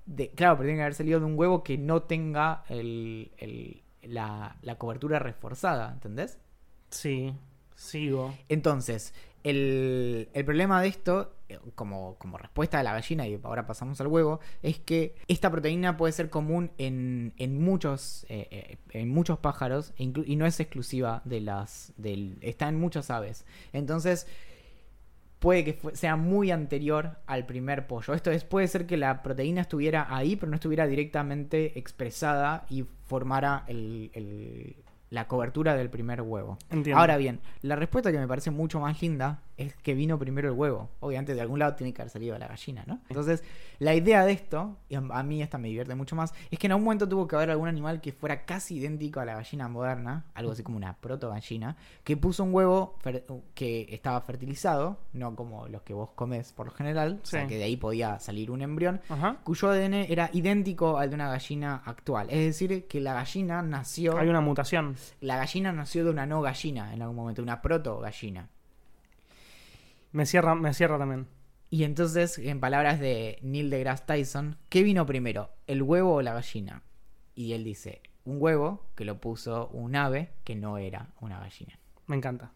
de- claro, pero tiene que haber salido de un huevo que no tenga el- el- la, la cobertura reforzada, ¿entendés? Sí, sigo. Entonces, el, el problema de esto, como, como respuesta de la gallina, y ahora pasamos al huevo, es que esta proteína puede ser común en, en muchos, eh, eh, en muchos pájaros e y no es exclusiva de las. Del, está en muchas aves. Entonces, puede que sea muy anterior al primer pollo. Esto es, puede ser que la proteína estuviera ahí, pero no estuviera directamente expresada y formara el- el- la cobertura del primer huevo. Entiendo. Ahora bien, la respuesta que me parece mucho más linda es que vino primero el huevo. Obviamente de algún lado tiene que haber salido la gallina, ¿no? Entonces, la idea de esto, y a mí esta me divierte mucho más, es que en algún momento tuvo que haber algún animal que fuera casi idéntico a la gallina moderna, algo así como una proto gallina, que puso un huevo que estaba fertilizado, no como los que vos comés por lo general, o sea que de ahí podía salir un embrión, Ajá. cuyo ADN era idéntico al de una gallina actual. Es decir, que la gallina nació Hay una mutación. la gallina nació de una no gallina en algún momento, una proto gallina. Me cierra, me cierra también. Y entonces, en palabras de Neil deGrasse Tyson, ¿qué vino primero, el huevo o la gallina? Y él dice, un huevo que lo puso un ave que no era una gallina. Me encanta.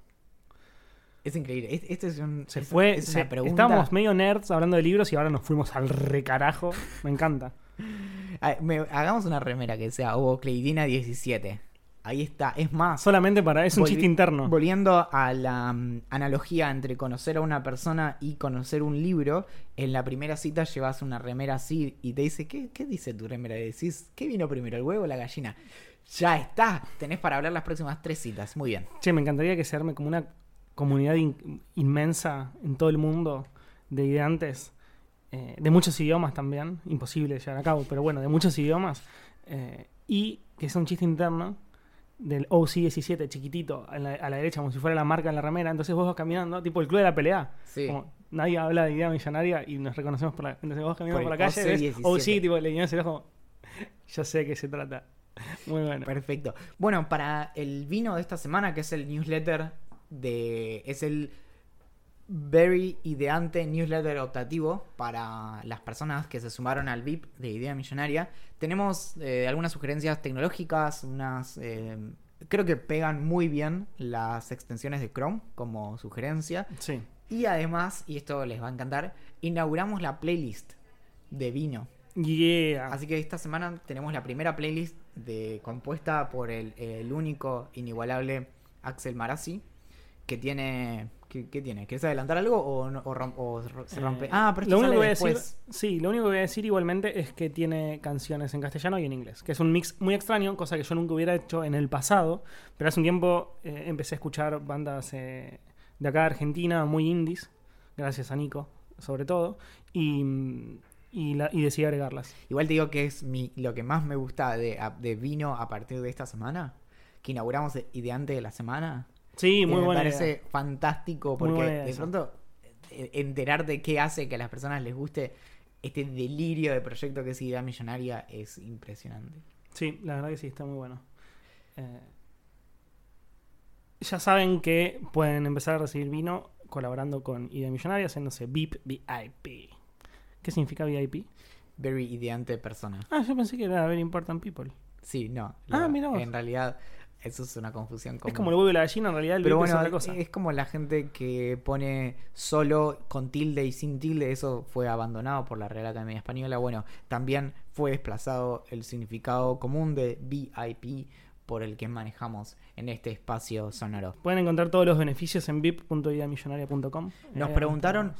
Es increíble. Es- Este es un, Se es- fue. es se- estábamos medio nerds hablando de libros y ahora nos fuimos al recarajo. Me encanta. *laughs* Ah, me- hagamos una remera que sea Ovocleidina 17. Ahí está. Es más, Solamente para. Es un chiste interno. Volviendo a la mm, analogía entre conocer a una persona y conocer un libro, en la primera cita llevas una remera así y te dice, ¿qué, qué dice tu remera? Y decís, ¿qué vino primero, el huevo o la gallina? Ya está, tenés para hablar las próximas tres citas. Muy bien. Che, me encantaría que se arme como una comunidad in- inmensa en todo el mundo de ideantes, eh, de muchos idiomas también, imposible de llevar a cabo, pero bueno, de muchos idiomas, eh, y que sea un chiste interno del OC17 chiquitito a la, a la derecha, como si fuera la marca en la remera, entonces vos vas caminando, tipo el club de la pelea, Sí. como nadie habla de idea millonaria y nos reconocemos por la, entonces vos caminando Por la calle, ves OC17. OC, tipo le guiñas el ojo, yo sé de qué se trata. *laughs* Muy bueno. Perfecto. Bueno, para el vino de esta semana, que es el newsletter de. es el Very Ideante Newsletter optativo para las personas que se sumaron al VIP de Idea Millonaria. Tenemos eh, algunas sugerencias tecnológicas, unas. eh, creo que pegan muy bien las extensiones de Chrome como sugerencia. Sí. Y además, y esto les va a encantar, inauguramos la playlist de vino. Yeah. Así que esta semana tenemos la primera playlist de, compuesta por el, el único, inigualable Axel Marazzi, que tiene... ¿Qué, qué tiene? ¿Quieres adelantar algo o, no- o rom- o se rompe? Eh, ah, pero esto lo único sale que voy a decir, sí, lo único que voy a decir igualmente es que tiene canciones en castellano y en inglés, que es un mix muy extraño, cosa que yo nunca hubiera hecho en el pasado, pero hace un tiempo eh, empecé a escuchar bandas eh, de acá de Argentina muy indies, gracias a Nico, sobre todo, y, y, la- y decidí agregarlas. Igual te digo que es mi, lo que más me gusta de, de vino a partir de esta semana, que inauguramos el Ideante de la semana. Sí, muy me buena. parece idea. fantástico porque de pronto eh, enterarte qué hace que a las personas les guste este delirio de proyecto que es Idea Millonaria es impresionante. Sí, la verdad que sí, está muy bueno. Eh, ya saben que pueden empezar a recibir vino colaborando con Idea Millonaria, haciéndose VIP, VIP. ¿Qué significa VIP? Very ideante persona. Ah, yo pensé que era Very Important People. Sí, no. Ah, mira vos. En realidad, Eso es una confusión Es como el huevo y la gallina, en realidad el Pero VIP es bueno, otra cosa. es como la gente que pone solo con tilde y sin tilde, eso fue abandonado por la Real Academia Española. Bueno, también fue desplazado el significado común de VIP por el que manejamos en este espacio sonoro. Pueden encontrar todos los beneficios en vip.idamillonaria.com. Nos Eh, preguntaron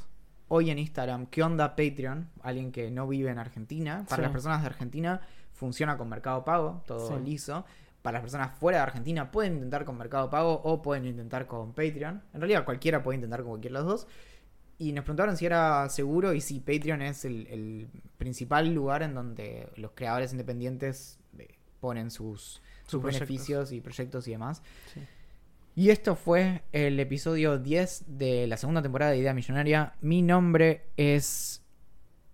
hoy en Instagram, ¿qué onda Patreon? Alguien que no vive en Argentina. Para Sí. las personas de Argentina funciona con Mercado Pago, todo Sí. liso. Para las personas fuera de Argentina pueden intentar con Mercado Pago o pueden intentar con Patreon. En realidad cualquiera puede intentar con cualquiera de los dos. Y nos preguntaron si era seguro y si Patreon es el, el principal lugar en donde los creadores independientes eh, ponen sus, sus Sus proyectos. beneficios y proyectos y demás. Sí. Y esto fue el episodio 10 de la segunda temporada de Idea Millonaria. Mi nombre es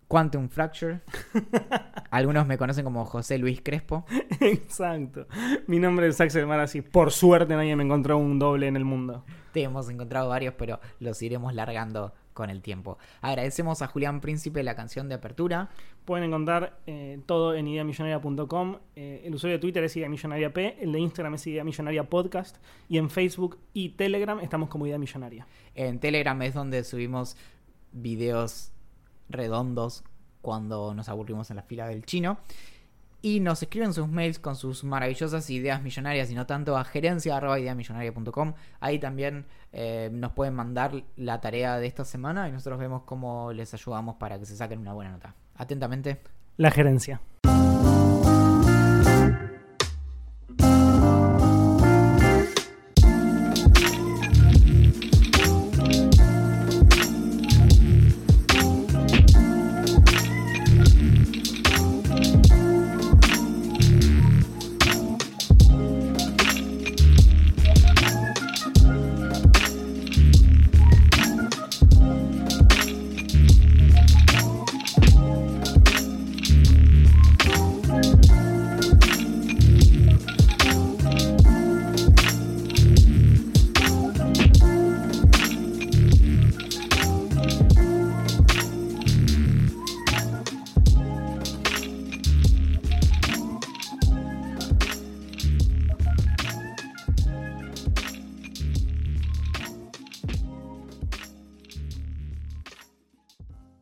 Quantum Fracture. *laughs* Algunos me conocen como José Luis Crespo. Exacto. Mi nombre es Axel Marasi. Por suerte nadie me encontró un doble en el mundo. Te hemos encontrado varios, pero los iremos largando con el tiempo. Agradecemos a Julián Príncipe la canción de apertura. Pueden encontrar eh, todo en ideamillonaria.com. Eh, el usuario de Twitter es Idea Millonaria P, el de Instagram es Idea Millonaria Podcast y en Facebook y Telegram estamos como Idea Millonaria. En Telegram es donde subimos videos redondos cuando nos aburrimos en la fila del chino. Y nos escriben sus mails con sus maravillosas ideas millonarias y no tanto a gerencia.ideamillonaria.com. Ahí también eh, nos pueden mandar la tarea de esta semana y nosotros vemos cómo les ayudamos para que se saquen una buena nota. Atentamente. La gerencia.